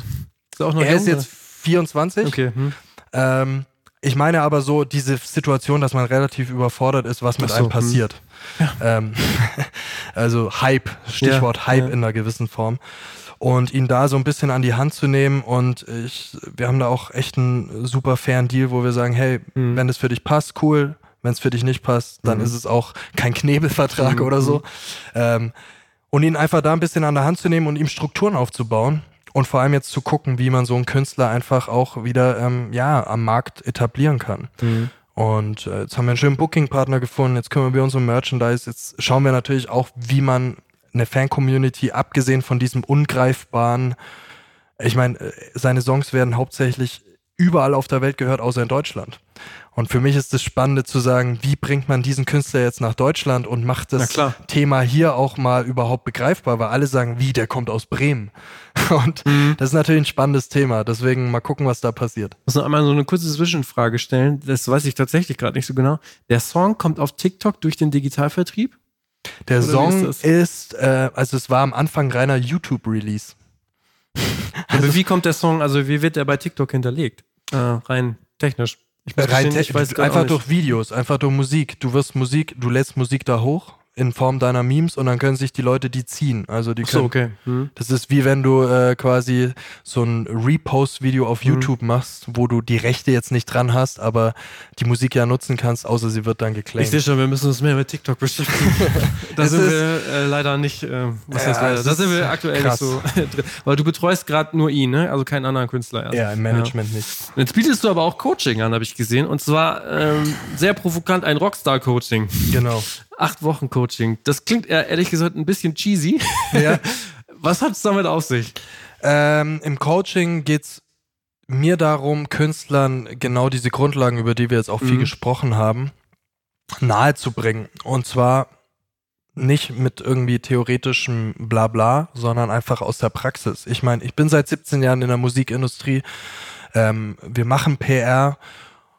Ist er auch noch Er jung, ist jetzt 24. oder? Okay. Hm. Ähm, ich meine aber so diese Situation, dass man relativ überfordert ist, was mit so, einem passiert. Ähm, also Hype, Stichwort Ja, Hype ja. in einer gewissen Form. Und ihn da so ein bisschen an die Hand zu nehmen und ich, wir haben da auch echt einen super fairen Deal, wo wir sagen, hey, Mhm. wenn es für dich passt, cool. Wenn es für dich nicht passt, dann Mhm. ist es auch kein Knebelvertrag Mhm, oder so. Ähm, und ihn einfach da ein bisschen an der Hand zu nehmen und ihm Strukturen aufzubauen und vor allem jetzt zu gucken, wie man so einen Künstler einfach auch wieder ähm, ja, am Markt etablieren kann. Mhm. Und äh, jetzt haben wir einen schönen Booking-Partner gefunden, jetzt kümmern wir uns um Merchandise, jetzt schauen wir natürlich auch, wie man eine Fan-Community, abgesehen von diesem ungreifbaren, ich meine, äh, seine Songs werden hauptsächlich überall auf der Welt gehört, außer in Deutschland. Und für mich ist das Spannende zu sagen, wie bringt man diesen Künstler jetzt nach Deutschland und macht das. Thema hier auch mal überhaupt begreifbar, weil alle sagen, wie, der kommt aus Bremen. Und Mhm. das ist natürlich ein spannendes Thema. Deswegen mal gucken, was da passiert. Ich muss noch einmal so eine kurze Zwischenfrage stellen. Das weiß ich tatsächlich gerade nicht so genau. Der Song kommt auf TikTok durch den Digitalvertrieb? Der Oder Song ist ist, äh, also es war am Anfang reiner YouTube-Release. Aber wie kommt der Song, also wie wird der bei TikTok hinterlegt? Äh, rein technisch. Ich muss Rein gestehen, te- ich weiß einfach durch Videos, einfach durch Musik. Du wirst Musik, du lädst Musik da hoch in Form deiner Memes und dann können sich die Leute die ziehen. Also die Ach so, können, okay. Hm. Das ist wie wenn du äh, quasi so ein Repost-Video auf Mhm. YouTube machst, wo du die Rechte jetzt nicht dran hast, aber die Musik ja nutzen kannst, außer sie wird dann Ich geclaimed. sehe schon, wir müssen uns mehr mit TikTok beschäftigen. da sind wir äh, leider nicht, äh, was Ja, heißt leider? Da sind wir aktuell krass. nicht so drin. Weil du betreust gerade nur ihn, ne? Also keinen anderen Künstler. erst. Ja, im Management nicht. Und Jetzt bietest du aber auch Coaching an, habe ich gesehen. Und zwar ähm, sehr provokant ein Rockstar-Coaching. Genau. Acht Wochen Coaching. Das klingt ehrlich gesagt ein bisschen cheesy. Ja. Was hat es damit auf sich? Ähm, Im Coaching geht's mir darum, Künstlern genau diese Grundlagen, über die wir jetzt auch viel Mhm. gesprochen haben, nahezubringen. Und zwar nicht mit irgendwie theoretischem Blabla, sondern einfach aus der Praxis. Ich meine, ich bin seit 17 Jahren in der Musikindustrie. Ähm, wir machen PR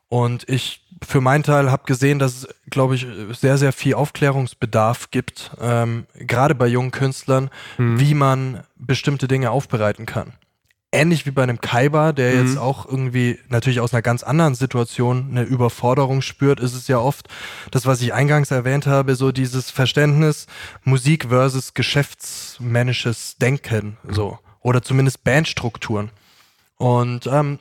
und ich für meinen Teil habe gesehen, dass es, glaube ich, sehr, sehr viel Aufklärungsbedarf gibt, ähm, gerade bei jungen Künstlern, Mhm. wie man bestimmte Dinge aufbereiten kann. Ähnlich wie bei einem Kaiba, der Mhm. jetzt auch irgendwie natürlich aus einer ganz anderen Situation eine Überforderung spürt, ist es ja oft das, was ich eingangs erwähnt habe, so dieses Verständnis Musik versus geschäftsmännisches Denken, so. Oder zumindest Bandstrukturen. Und ähm,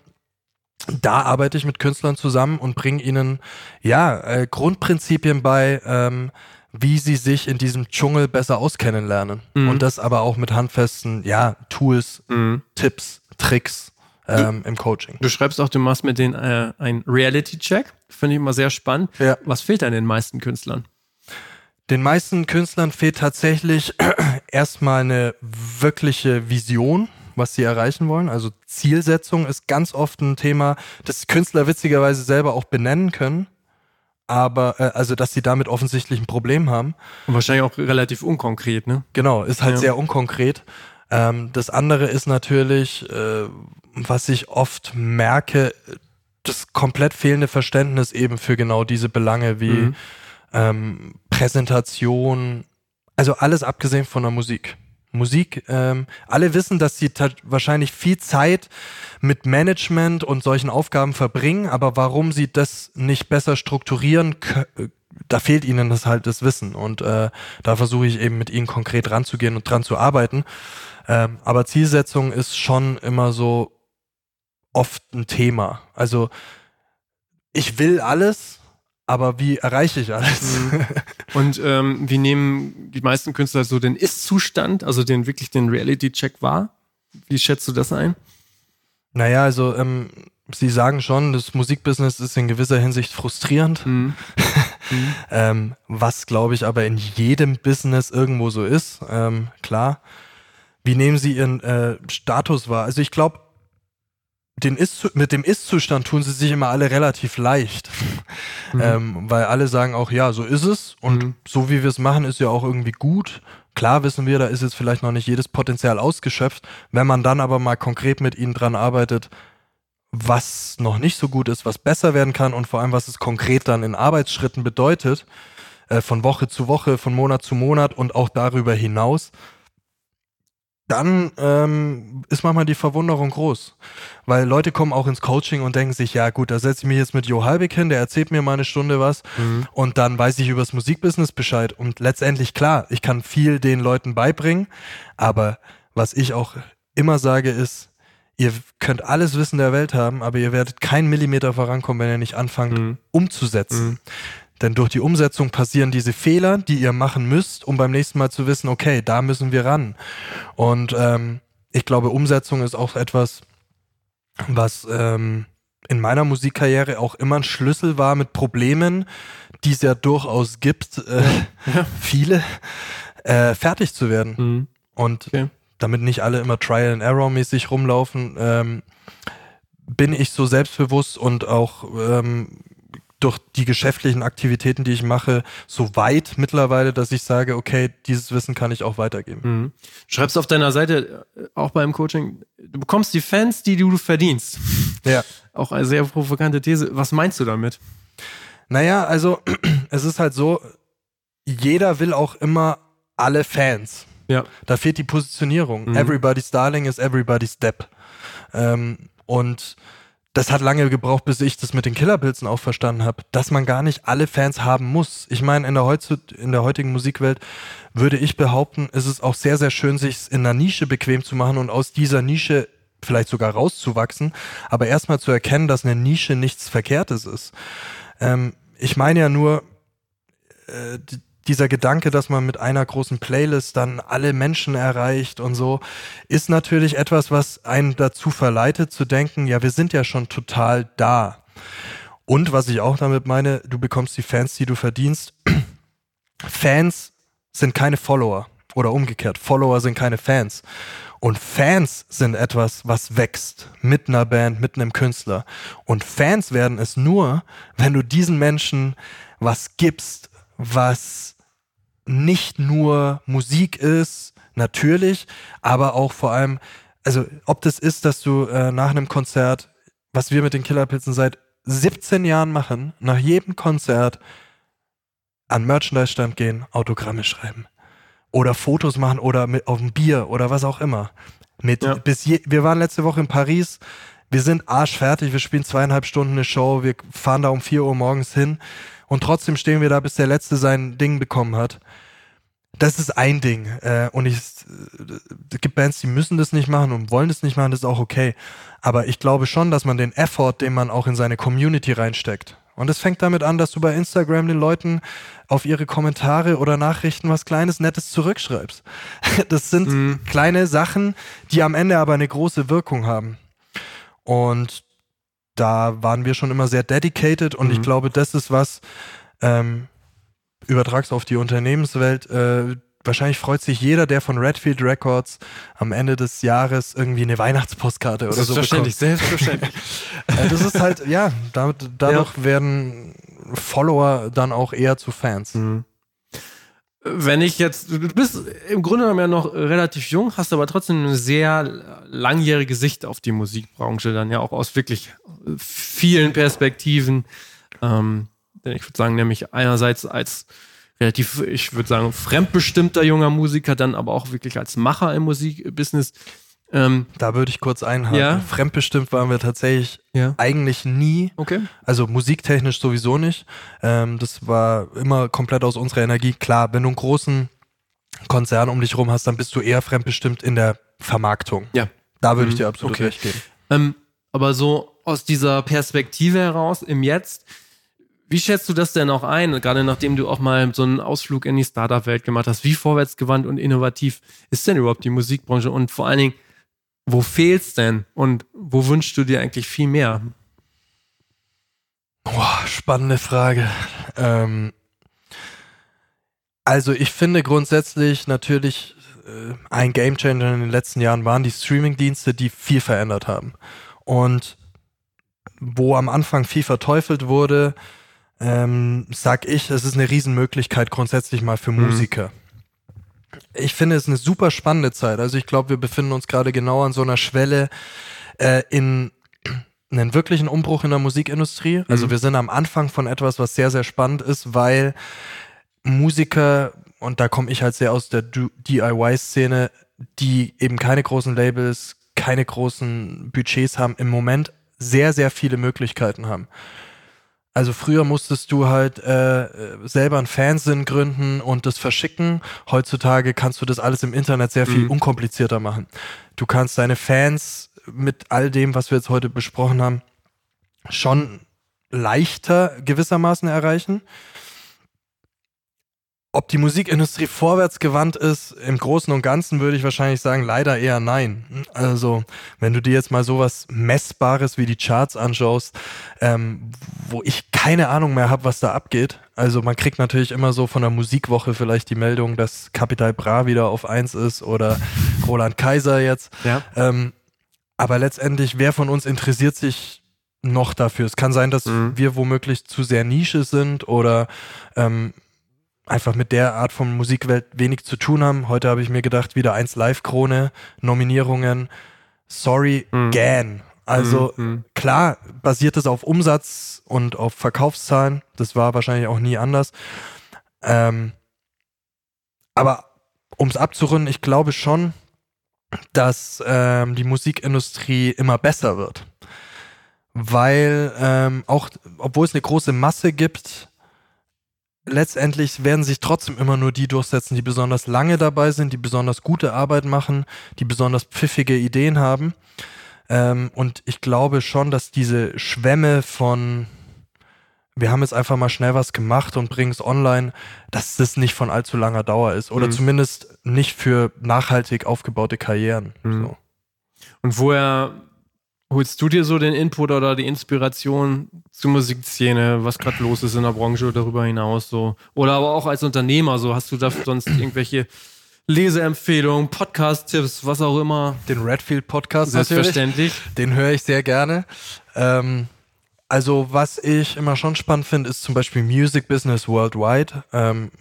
da arbeite ich mit Künstlern zusammen und bringe ihnen ja äh, Grundprinzipien bei, ähm, wie sie sich in diesem Dschungel besser auskennen lernen. Mhm. Und das aber auch mit handfesten ja, Tools, Mhm. Tipps, Tricks ähm, im Coaching. Du schreibst auch, du machst mit denen äh, einen Reality-Check. Finde ich immer sehr spannend. Ja. Was fehlt an den meisten Künstlern? Den meisten Künstlern fehlt tatsächlich erstmal eine wirkliche Vision, was sie erreichen wollen. Also Zielsetzung ist ganz oft ein Thema, das Künstler witzigerweise selber auch benennen können. Aber, äh, also, dass sie damit offensichtlich ein Problem haben. Und wahrscheinlich auch relativ unkonkret, ne? Genau, ist halt Ja. sehr unkonkret. Ähm, das andere ist natürlich, äh, was ich oft merke, das komplett fehlende Verständnis eben für genau diese Belange wie Mhm. ähm, Präsentation, also alles abgesehen von der Musik. Musik, ähm, alle wissen, dass sie wahrscheinlich viel Zeit mit Management und solchen Aufgaben verbringen, aber warum sie das nicht besser strukturieren, äh, da fehlt ihnen das halt das Wissen und äh, da versuche ich eben mit ihnen konkret ranzugehen und dran zu arbeiten. Ähm, aber Zielsetzung ist schon immer so oft ein Thema. Also ich will alles, aber wie erreiche ich alles? Mhm. Und ähm, wie nehmen die meisten Künstler so den Ist-Zustand, also den wirklich den Reality-Check wahr? Wie schätzt du das ein? Naja, also ähm, Sie sagen schon, das Musikbusiness ist in gewisser Hinsicht frustrierend, Mhm. ähm, was glaube ich aber in jedem Business irgendwo so ist. Ähm, klar. Wie nehmen Sie Ihren äh, Status wahr? Also ich glaube, den ist mit dem Ist-Zustand tun sie sich immer alle relativ leicht, Mhm. ähm, weil alle sagen auch, ja, so ist es und Mhm. so wie wir es machen, ist ja auch irgendwie gut. Klar wissen wir, da ist jetzt vielleicht noch nicht jedes Potenzial ausgeschöpft. Wenn man dann aber mal konkret mit ihnen dran arbeitet, was noch nicht so gut ist, was besser werden kann und vor allem, was es konkret dann in Arbeitsschritten bedeutet, äh, von Woche zu Woche, von Monat zu Monat und auch darüber hinaus, dann ähm, ist manchmal die Verwunderung groß. Weil Leute kommen auch ins Coaching und denken sich, ja gut, da setze ich mich jetzt mit Jo Halbig hin, der erzählt mir mal eine Stunde was Mhm. und dann weiß ich über das Musikbusiness Bescheid. Und letztendlich, klar, ich kann viel den Leuten beibringen, aber was ich auch immer sage ist, ihr könnt alles Wissen der Welt haben, aber ihr werdet keinen Millimeter vorankommen, wenn ihr nicht anfangt Mhm. umzusetzen. Mhm. Denn durch die Umsetzung passieren diese Fehler, die ihr machen müsst, um beim nächsten Mal zu wissen, okay, da müssen wir ran. Und ähm, ich glaube, Umsetzung ist auch etwas, was ähm, in meiner Musikkarriere auch immer ein Schlüssel war mit Problemen, die es ja durchaus gibt, äh, Ja. viele, äh, fertig zu werden. Mhm. Und Okay. damit nicht alle immer Trial and Error mäßig rumlaufen, ähm, bin ich so selbstbewusst und auch ähm, durch die geschäftlichen Aktivitäten, die ich mache, so weit mittlerweile, dass ich sage, okay, dieses Wissen kann ich auch weitergeben. Mhm. Du schreibst auf deiner Seite, äh, auch beim Coaching, du bekommst die Fans, die du verdienst. Ja. Auch eine sehr provokante These. Was meinst du damit? Naja, also es ist halt so, jeder will auch immer alle Fans. Ja. Da fehlt die Positionierung. Mhm. Everybody's Darling is everybody's Depp. Ähm, und das hat lange gebraucht, bis ich das mit den Killerpilzen auch verstanden habe, dass man gar nicht alle Fans haben muss. Ich meine, in in der heutigen Musikwelt würde ich behaupten, ist es auch sehr, sehr schön, sich in einer Nische bequem zu machen und aus dieser Nische vielleicht sogar rauszuwachsen, aber erstmal zu erkennen, dass eine Nische nichts Verkehrtes ist. Ähm, ich meine ja nur, äh, dieser Gedanke, dass man mit einer großen Playlist dann alle Menschen erreicht und so, ist natürlich etwas, was einen dazu verleitet zu denken, ja, wir sind ja schon total da. Und was ich auch damit meine, du bekommst die Fans, die du verdienst. Fans sind keine Follower oder umgekehrt, Follower sind keine Fans. Und Fans sind etwas, was wächst mit einer Band, mit einem Künstler. Und Fans werden es nur, wenn du diesen Menschen was gibst, was nicht nur Musik ist, natürlich, aber auch vor allem, also ob das ist, dass du äh, nach einem Konzert, was wir mit den Killerpilzen seit 17 Jahren machen, nach jedem Konzert an Merchandise-Stand gehen, Autogramme schreiben. Oder Fotos machen oder mit auf ein Bier oder was auch immer. Mit Ja. bis je, wir waren letzte Woche in Paris, wir sind arschfertig, wir spielen zweieinhalb Stunden eine Show, wir fahren da um 4 Uhr morgens hin und trotzdem stehen wir da, bis der Letzte sein Ding bekommen hat. Das ist ein Ding. Äh, und ich, es gibt Bands, die müssen das nicht machen und wollen das nicht machen, das ist auch okay. Aber ich glaube schon, dass man den Effort, den man auch in seine Community reinsteckt. Und es fängt damit an, dass du bei Instagram den Leuten auf ihre Kommentare oder Nachrichten was Kleines, Nettes zurückschreibst. Das sind Mhm. kleine Sachen, die am Ende aber eine große Wirkung haben. Und da waren wir schon immer sehr dedicated und ich Mhm. glaube, das ist was, ähm, übertragst auf die Unternehmenswelt. Äh, wahrscheinlich freut sich jeder, der von Redfield Records am Ende des Jahres irgendwie eine Weihnachtspostkarte oder so bekommt. Selbstverständlich, selbstverständlich. Äh, das ist halt, ja, damit, dadurch werden Follower dann auch eher zu Fans. Mhm. Wenn ich jetzt, du bist im Grunde genommen ja noch relativ jung, hast aber trotzdem eine sehr langjährige Sicht auf die Musikbranche, dann ja auch aus wirklich vielen Perspektiven. Ähm, denn ich würde sagen, nämlich einerseits als relativ, ich würde sagen, fremdbestimmter junger Musiker, dann aber auch wirklich als Macher im Musikbusiness. Ähm, Da würde ich kurz einhaken. Ja. Fremdbestimmt waren wir tatsächlich ja. eigentlich nie. Okay. Also musiktechnisch sowieso nicht. Ähm, das war immer komplett aus unserer Energie. Klar, wenn du einen großen Konzern um dich rum hast, dann bist du eher fremdbestimmt in der Vermarktung. Ja. Da würde ich Mhm, dir absolut okay. recht geben. Ähm, aber so aus dieser Perspektive heraus im Jetzt, wie schätzt du das denn auch ein, gerade nachdem du auch mal so einen Ausflug in die Startup-Welt gemacht hast? Wie vorwärtsgewandt und innovativ ist denn überhaupt die Musikbranche? Und vor allen Dingen, wo fehlt's denn? Und wo wünschst du dir eigentlich viel mehr? Boah, spannende Frage. Ähm, also ich finde grundsätzlich natürlich äh, ein Gamechanger in den letzten Jahren waren die Streaming-Dienste, die viel verändert haben. Und wo am Anfang viel verteufelt wurde, ähm, sag ich, es ist eine Riesenmöglichkeit grundsätzlich mal für Mhm. Musiker. Ich finde es eine super spannende Zeit. Also ich glaube, wir befinden uns gerade genau an so einer Schwelle äh, in einen wirklichen Umbruch in der Musikindustrie. Also Mhm. wir sind am Anfang von etwas, was sehr, sehr spannend ist, weil Musiker, und da komme ich halt sehr aus der DIY-Szene, die eben keine großen Labels, keine großen Budgets haben, im Moment sehr, sehr viele Möglichkeiten haben. Also früher musstest du halt äh, selber einen Fansinn gründen und das verschicken. Heutzutage kannst du das alles im Internet sehr viel Mhm. unkomplizierter machen. Du kannst deine Fans mit all dem, was wir jetzt heute besprochen haben, schon leichter gewissermaßen erreichen. Ob die Musikindustrie vorwärtsgewandt ist, im Großen und Ganzen würde ich wahrscheinlich sagen, leider eher nein. Also, wenn du dir jetzt mal sowas Messbares wie die Charts anschaust, ähm, wo ich keine Ahnung mehr habe, was da abgeht. Also, man kriegt natürlich immer so von der Musikwoche vielleicht die Meldung, dass Capital Bra wieder auf 1 ist oder Roland Kaiser jetzt. Ja. Ähm, aber letztendlich, wer von uns interessiert sich noch dafür? Es kann sein, dass Mhm. wir womöglich zu sehr Nische sind oder ähm, einfach mit der Art von Musikwelt wenig zu tun haben. Heute habe ich mir gedacht, wieder eins Live-Krone, Nominierungen. Sorry, Mhm. Gan. Also Mhm. klar basiert es auf Umsatz und auf Verkaufszahlen. Das war wahrscheinlich auch nie anders. Ähm, aber um es abzurunden, ich glaube schon, dass ähm, die Musikindustrie immer besser wird. Weil ähm, auch, obwohl es eine große Masse gibt, letztendlich werden sich trotzdem immer nur die durchsetzen, die besonders lange dabei sind, die besonders gute Arbeit machen, die besonders pfiffige Ideen haben. Ähm, und ich glaube schon, dass diese Schwämme von wir haben jetzt einfach mal schnell was gemacht und bringen es online, dass das nicht von allzu langer Dauer ist. Oder Mhm. zumindest nicht für nachhaltig aufgebaute Karrieren. Mhm. So. Und woher holst du dir so den Input oder die Inspiration zur Musikszene, was gerade los ist in der Branche oder darüber hinaus so? Oder aber auch als Unternehmer so, hast du da sonst irgendwelche Leseempfehlungen, Podcast-Tipps, was auch immer? Den Redfield Podcast natürlich. Selbstverständlich. Den höre ich sehr gerne. Ähm, also was ich immer schon spannend finde, ist zum Beispiel Music Business Worldwide. Ähm,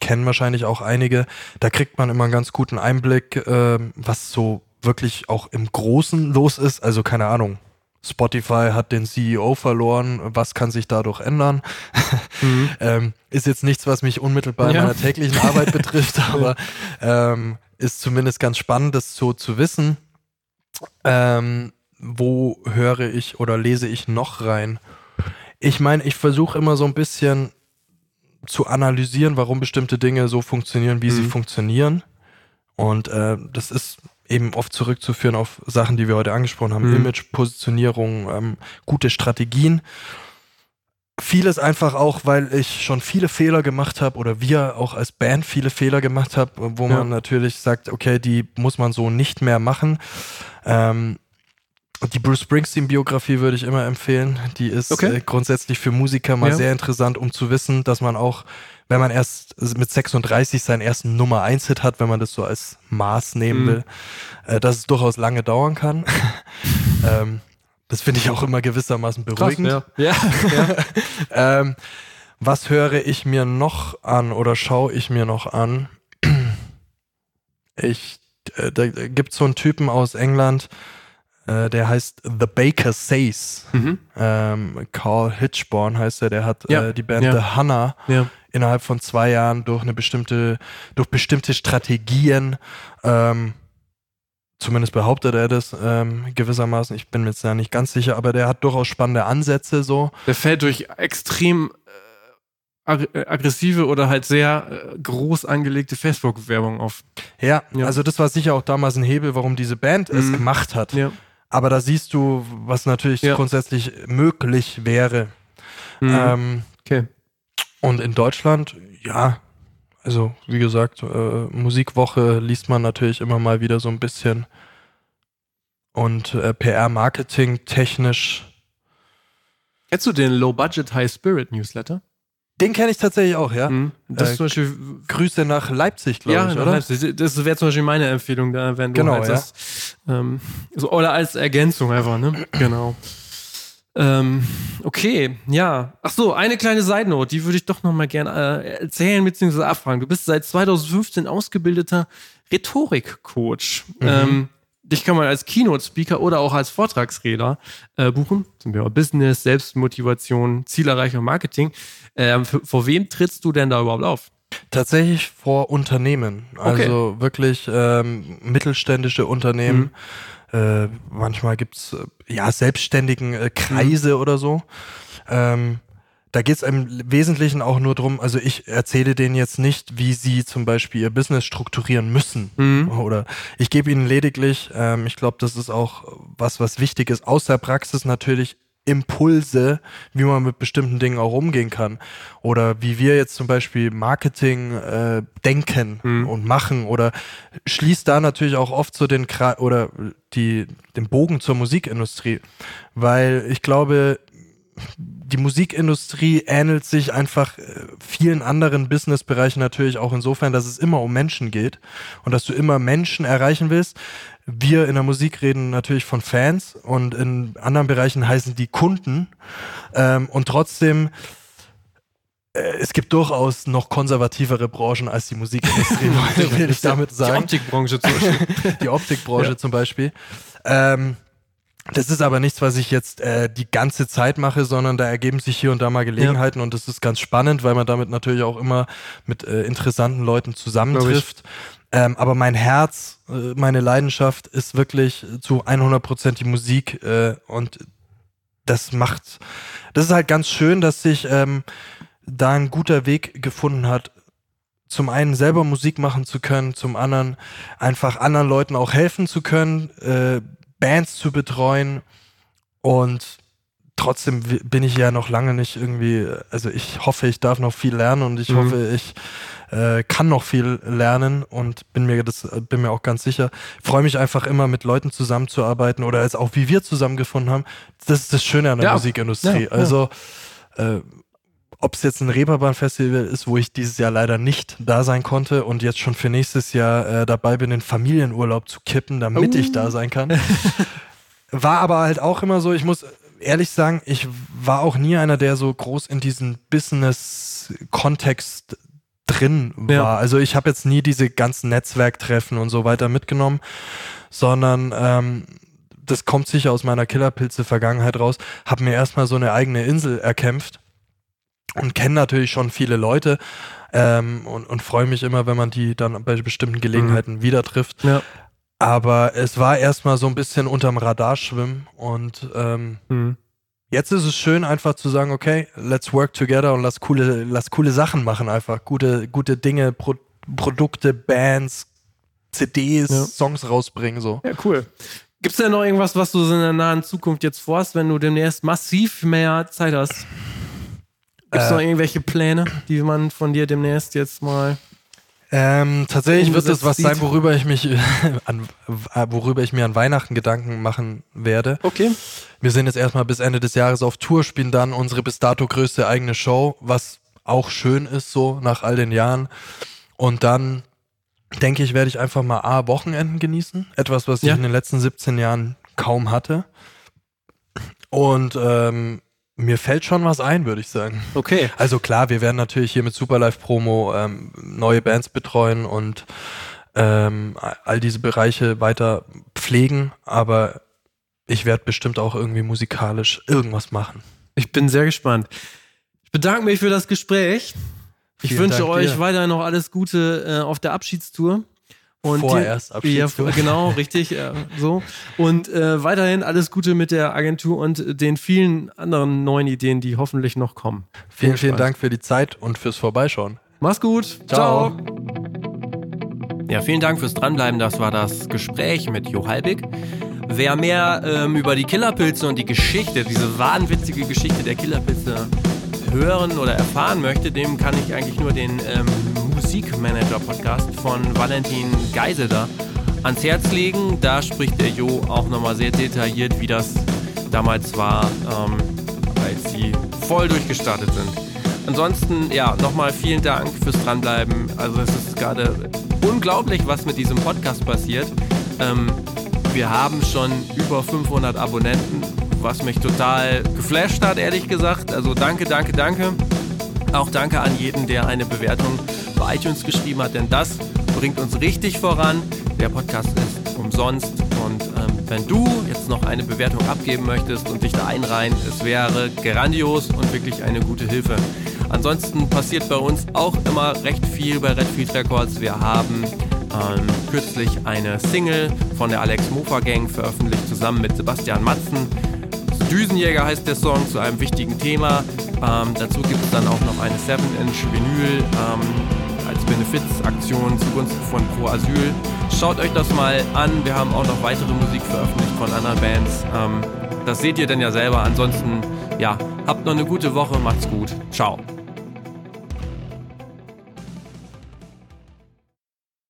kennen wahrscheinlich auch einige. Da kriegt man immer einen ganz guten Einblick, ähm, was so wirklich auch im Großen los ist. Also keine Ahnung. Spotify hat den CEO verloren. Was kann sich dadurch ändern? Mhm. ähm, ist jetzt nichts, was mich unmittelbar in Ja. meiner täglichen Arbeit betrifft, aber ähm, ist zumindest ganz spannend, das so zu wissen. Ähm, wo höre ich oder lese ich noch rein? Ich meine, ich versuche immer so ein bisschen zu analysieren, warum bestimmte Dinge so funktionieren, wie sie Mhm. funktionieren. Und äh, das ist eben oft zurückzuführen auf Sachen, die wir heute angesprochen haben. Mhm. Image, Positionierung, ähm, gute Strategien. Vieles einfach auch, weil ich schon viele Fehler gemacht habe oder wir auch als Band viele Fehler gemacht haben, wo Ja. man natürlich sagt, okay, die muss man so nicht mehr machen. Ähm, die Bruce Springsteen-Biografie würde ich immer empfehlen. Die ist Okay. äh, grundsätzlich für Musiker mal Ja. sehr interessant, um zu wissen, dass man auch, wenn man erst mit 36 seinen ersten Nummer 1-Hit hat, wenn man das so als Maß nehmen Mhm. will, äh, dass es durchaus lange dauern kann. ähm, das finde ich auch immer gewissermaßen beruhigend. ja. Ja. Ähm, was höre ich mir noch an oder schaue ich mir noch an? Ich, äh, da gibt so einen Typen aus England, äh, der heißt The Baker Says. Mhm. Ähm, Carl Hitchborn heißt er, der hat Ja, äh, die Band ja. The Hannah ja. Innerhalb von zwei Jahren durch eine bestimmte, durch bestimmte Strategien, ähm, zumindest behauptet er das ähm, gewissermaßen, ich bin mir jetzt da nicht ganz sicher, aber der hat durchaus spannende Ansätze so. Der fällt durch extrem äh, ag äh, aggressive oder halt sehr äh, groß angelegte Facebook-Werbung auf. Ja, Ja. also das war sicher auch damals ein Hebel, warum diese Band es Mhm. gemacht hat. Ja. Aber da siehst du, was natürlich Ja. grundsätzlich möglich wäre. Mhm. Ähm, okay. Und in Deutschland, ja, also wie gesagt, äh, Musikwoche liest man natürlich immer mal wieder so ein bisschen. Und äh, PR-Marketing technisch, Kennst du den Low Budget High Spirit Newsletter? den kenne ich tatsächlich auch, ja. Mhm. Das Äh, ist zum Beispiel. Grüße nach Leipzig, glaube Ja, ich, nach oder? Leipzig. das wäre zum Beispiel meine Empfehlung da, wenn du Genau, halt ja. das, ähm, so, oder als Ergänzung einfach, ne? Genau. Ähm, okay, ja. Ach so, eine kleine Side-Note, die würde ich doch noch mal gerne äh, erzählen bzw. abfragen. Du bist seit 2015 ausgebildeter Rhetorik-Coach. Mhm. Ähm, dich kann man als Keynote-Speaker oder auch als Vortragsredner äh, buchen. Zum Beispiel Business, Selbstmotivation, Zielerreichung, Marketing. Ähm, vor wem trittst du denn da überhaupt auf? Tatsächlich vor Unternehmen. Okay. Also wirklich ähm, mittelständische Unternehmen. Äh, manchmal gibt's äh, ja selbstständigen äh, Kreise oder so. Ähm, da geht's im Wesentlichen auch nur drum. also ich erzähle denen jetzt nicht, wie sie zum Beispiel ihr Business strukturieren müssen. Mhm. Oder ich gebe ihnen lediglich, ähm, ich glaube, das ist auch was, was wichtig ist, aus der Praxis natürlich Impulse, wie man mit bestimmten Dingen auch umgehen kann. Oder wie wir jetzt zum Beispiel Marketing äh, denken Mhm. und machen. Oder schließt da natürlich auch oft so den Kra oder die, den Bogen zur Musikindustrie. Weil ich glaube, die Musikindustrie ähnelt sich einfach äh, vielen anderen Businessbereichen natürlich auch insofern, dass es immer um Menschen geht und dass du immer Menschen erreichen willst. Wir in der Musik reden natürlich von Fans und in anderen Bereichen heißen die Kunden. Ähm, und trotzdem, äh, es gibt durchaus noch konservativere Branchen als die Musikindustrie, will ich damit sagen. Die Optikbranche zum Beispiel. die Optikbranche ja. zum Beispiel. Ähm, das ist aber nichts, was ich jetzt äh, die ganze Zeit mache, sondern da ergeben sich hier und da mal Gelegenheiten ja. und das ist ganz spannend, weil man damit natürlich auch immer mit äh, interessanten Leuten zusammentrifft. Ähm, aber mein Herz, äh, meine Leidenschaft ist wirklich zu 100% die Musik äh, und das macht, das ist halt ganz schön, dass sich ähm, da ein guter Weg gefunden hat, zum einen selber Musik machen zu können, zum anderen einfach anderen Leuten auch helfen zu können, äh, Bands zu betreuen und trotzdem bin ich ja noch lange nicht irgendwie, also ich hoffe, ich darf noch viel lernen und ich mhm. hoffe, ich äh, kann noch viel lernen und bin mir das bin mir auch ganz sicher. Freue mich einfach immer mit Leuten zusammenzuarbeiten oder als auch wie wir zusammengefunden haben. Das ist das Schöne an der ja. Musikindustrie. Ja, also äh, ob es jetzt ein Reeperbahn-Festival ist, wo ich dieses Jahr leider nicht da sein konnte und jetzt schon für nächstes Jahr äh, dabei bin, den Familienurlaub zu kippen, damit uh. ich da sein kann. War aber halt auch immer so, ich muss ehrlich sagen, ich war auch nie einer, der so groß in diesem Business-Kontext drin war. Ja. Also ich habe jetzt nie diese ganzen Netzwerktreffen und so weiter mitgenommen, sondern ähm, das kommt sicher aus meiner Killerpilze-Vergangenheit raus, habe mir erstmal so eine eigene Insel erkämpft und kenne natürlich schon viele Leute ähm, und, und freue mich immer, wenn man die dann bei bestimmten Gelegenheiten mhm. wieder trifft. Ja. Aber es war erstmal so ein bisschen unterm Radar schwimmen und ähm, mhm. jetzt ist es schön, einfach zu sagen, okay, let's work together und lass coole, lass coole Sachen machen, einfach gute, gute Dinge, Pro Produkte, Bands, CDs, ja. Songs rausbringen. So. Ja, cool. Gibt es denn noch irgendwas, was du in der nahen Zukunft jetzt vorhast, wenn du demnächst massiv mehr Zeit hast? Gibt es äh, noch irgendwelche Pläne, die man von dir demnächst jetzt mal. Ähm, tatsächlich wird es was sein, worüber ich mich an, worüber ich mir an Weihnachten Gedanken machen werde. Okay. Wir sind jetzt erstmal bis Ende des Jahres auf Tour, spielen dann unsere bis dato größte eigene Show, was auch schön ist, so nach all den Jahren. Und dann denke ich, werde ich einfach mal A, Wochenenden genießen. Etwas, was ja. ich in den letzten 17 Jahren kaum hatte. Und ähm, mir fällt schon was ein, würde ich sagen. Okay. Also klar, wir werden natürlich hier mit Superlife Promo ähm, neue Bands betreuen und ähm, all diese Bereiche weiter pflegen, aber ich werde bestimmt auch irgendwie musikalisch irgendwas machen. Ich bin sehr gespannt. Ich bedanke mich für das Gespräch. Ich Vielen wünsche Dank euch dir. weiterhin noch alles Gute äh, auf der Abschiedstour. Und Vorerst Abschiedstour. Ja, genau, richtig, äh, so. Und äh, weiterhin alles Gute mit der Agentur und den vielen anderen neuen Ideen, die hoffentlich noch kommen. Vielen, vielen Dank für die Zeit und fürs Vorbeischauen. Mach's gut. Ciao. Ciao. Ja, vielen Dank fürs Dranbleiben. Das war das Gespräch mit Jo Halbig. Wer mehr ähm, über die Killerpilze und die Geschichte, diese wahnwitzige Geschichte der Killerpilze hören oder erfahren möchte, dem kann ich eigentlich nur den ähm, Musikmanager-Podcast von Valentin Geiselder ans Herz legen. Da spricht der Jo auch nochmal sehr detailliert, wie das damals war, ähm, als sie voll durchgestartet sind. Ansonsten, ja, nochmal vielen Dank fürs Dranbleiben. Also es ist gerade unglaublich, was mit diesem Podcast passiert. Ähm, wir haben schon über 500 Abonnenten, was mich total geflasht hat, ehrlich gesagt. Also danke, danke, danke. Auch danke an jeden, der eine Bewertung bei iTunes geschrieben hat, denn das bringt uns richtig voran. Der Podcast ist umsonst und ähm, wenn du jetzt noch eine Bewertung abgeben möchtest und dich da einreihen, es wäre grandios und wirklich eine gute Hilfe. Ansonsten passiert bei uns auch immer recht viel bei Redfield Records. Wir haben ähm, kürzlich eine Single von der Alex Mofa Gang veröffentlicht, zusammen mit Sebastian Matzen. Düsenjäger heißt der Song zu einem wichtigen Thema. Ähm, dazu gibt es dann auch noch eine 7-Inch Vinyl ähm, als Benefizaktion zugunsten von Pro Asyl. Schaut euch das mal an. Wir haben auch noch weitere Musik veröffentlicht von anderen Bands. Ähm, das seht ihr dann ja selber. Ansonsten, ja, habt noch eine gute Woche. Macht's gut. Ciao.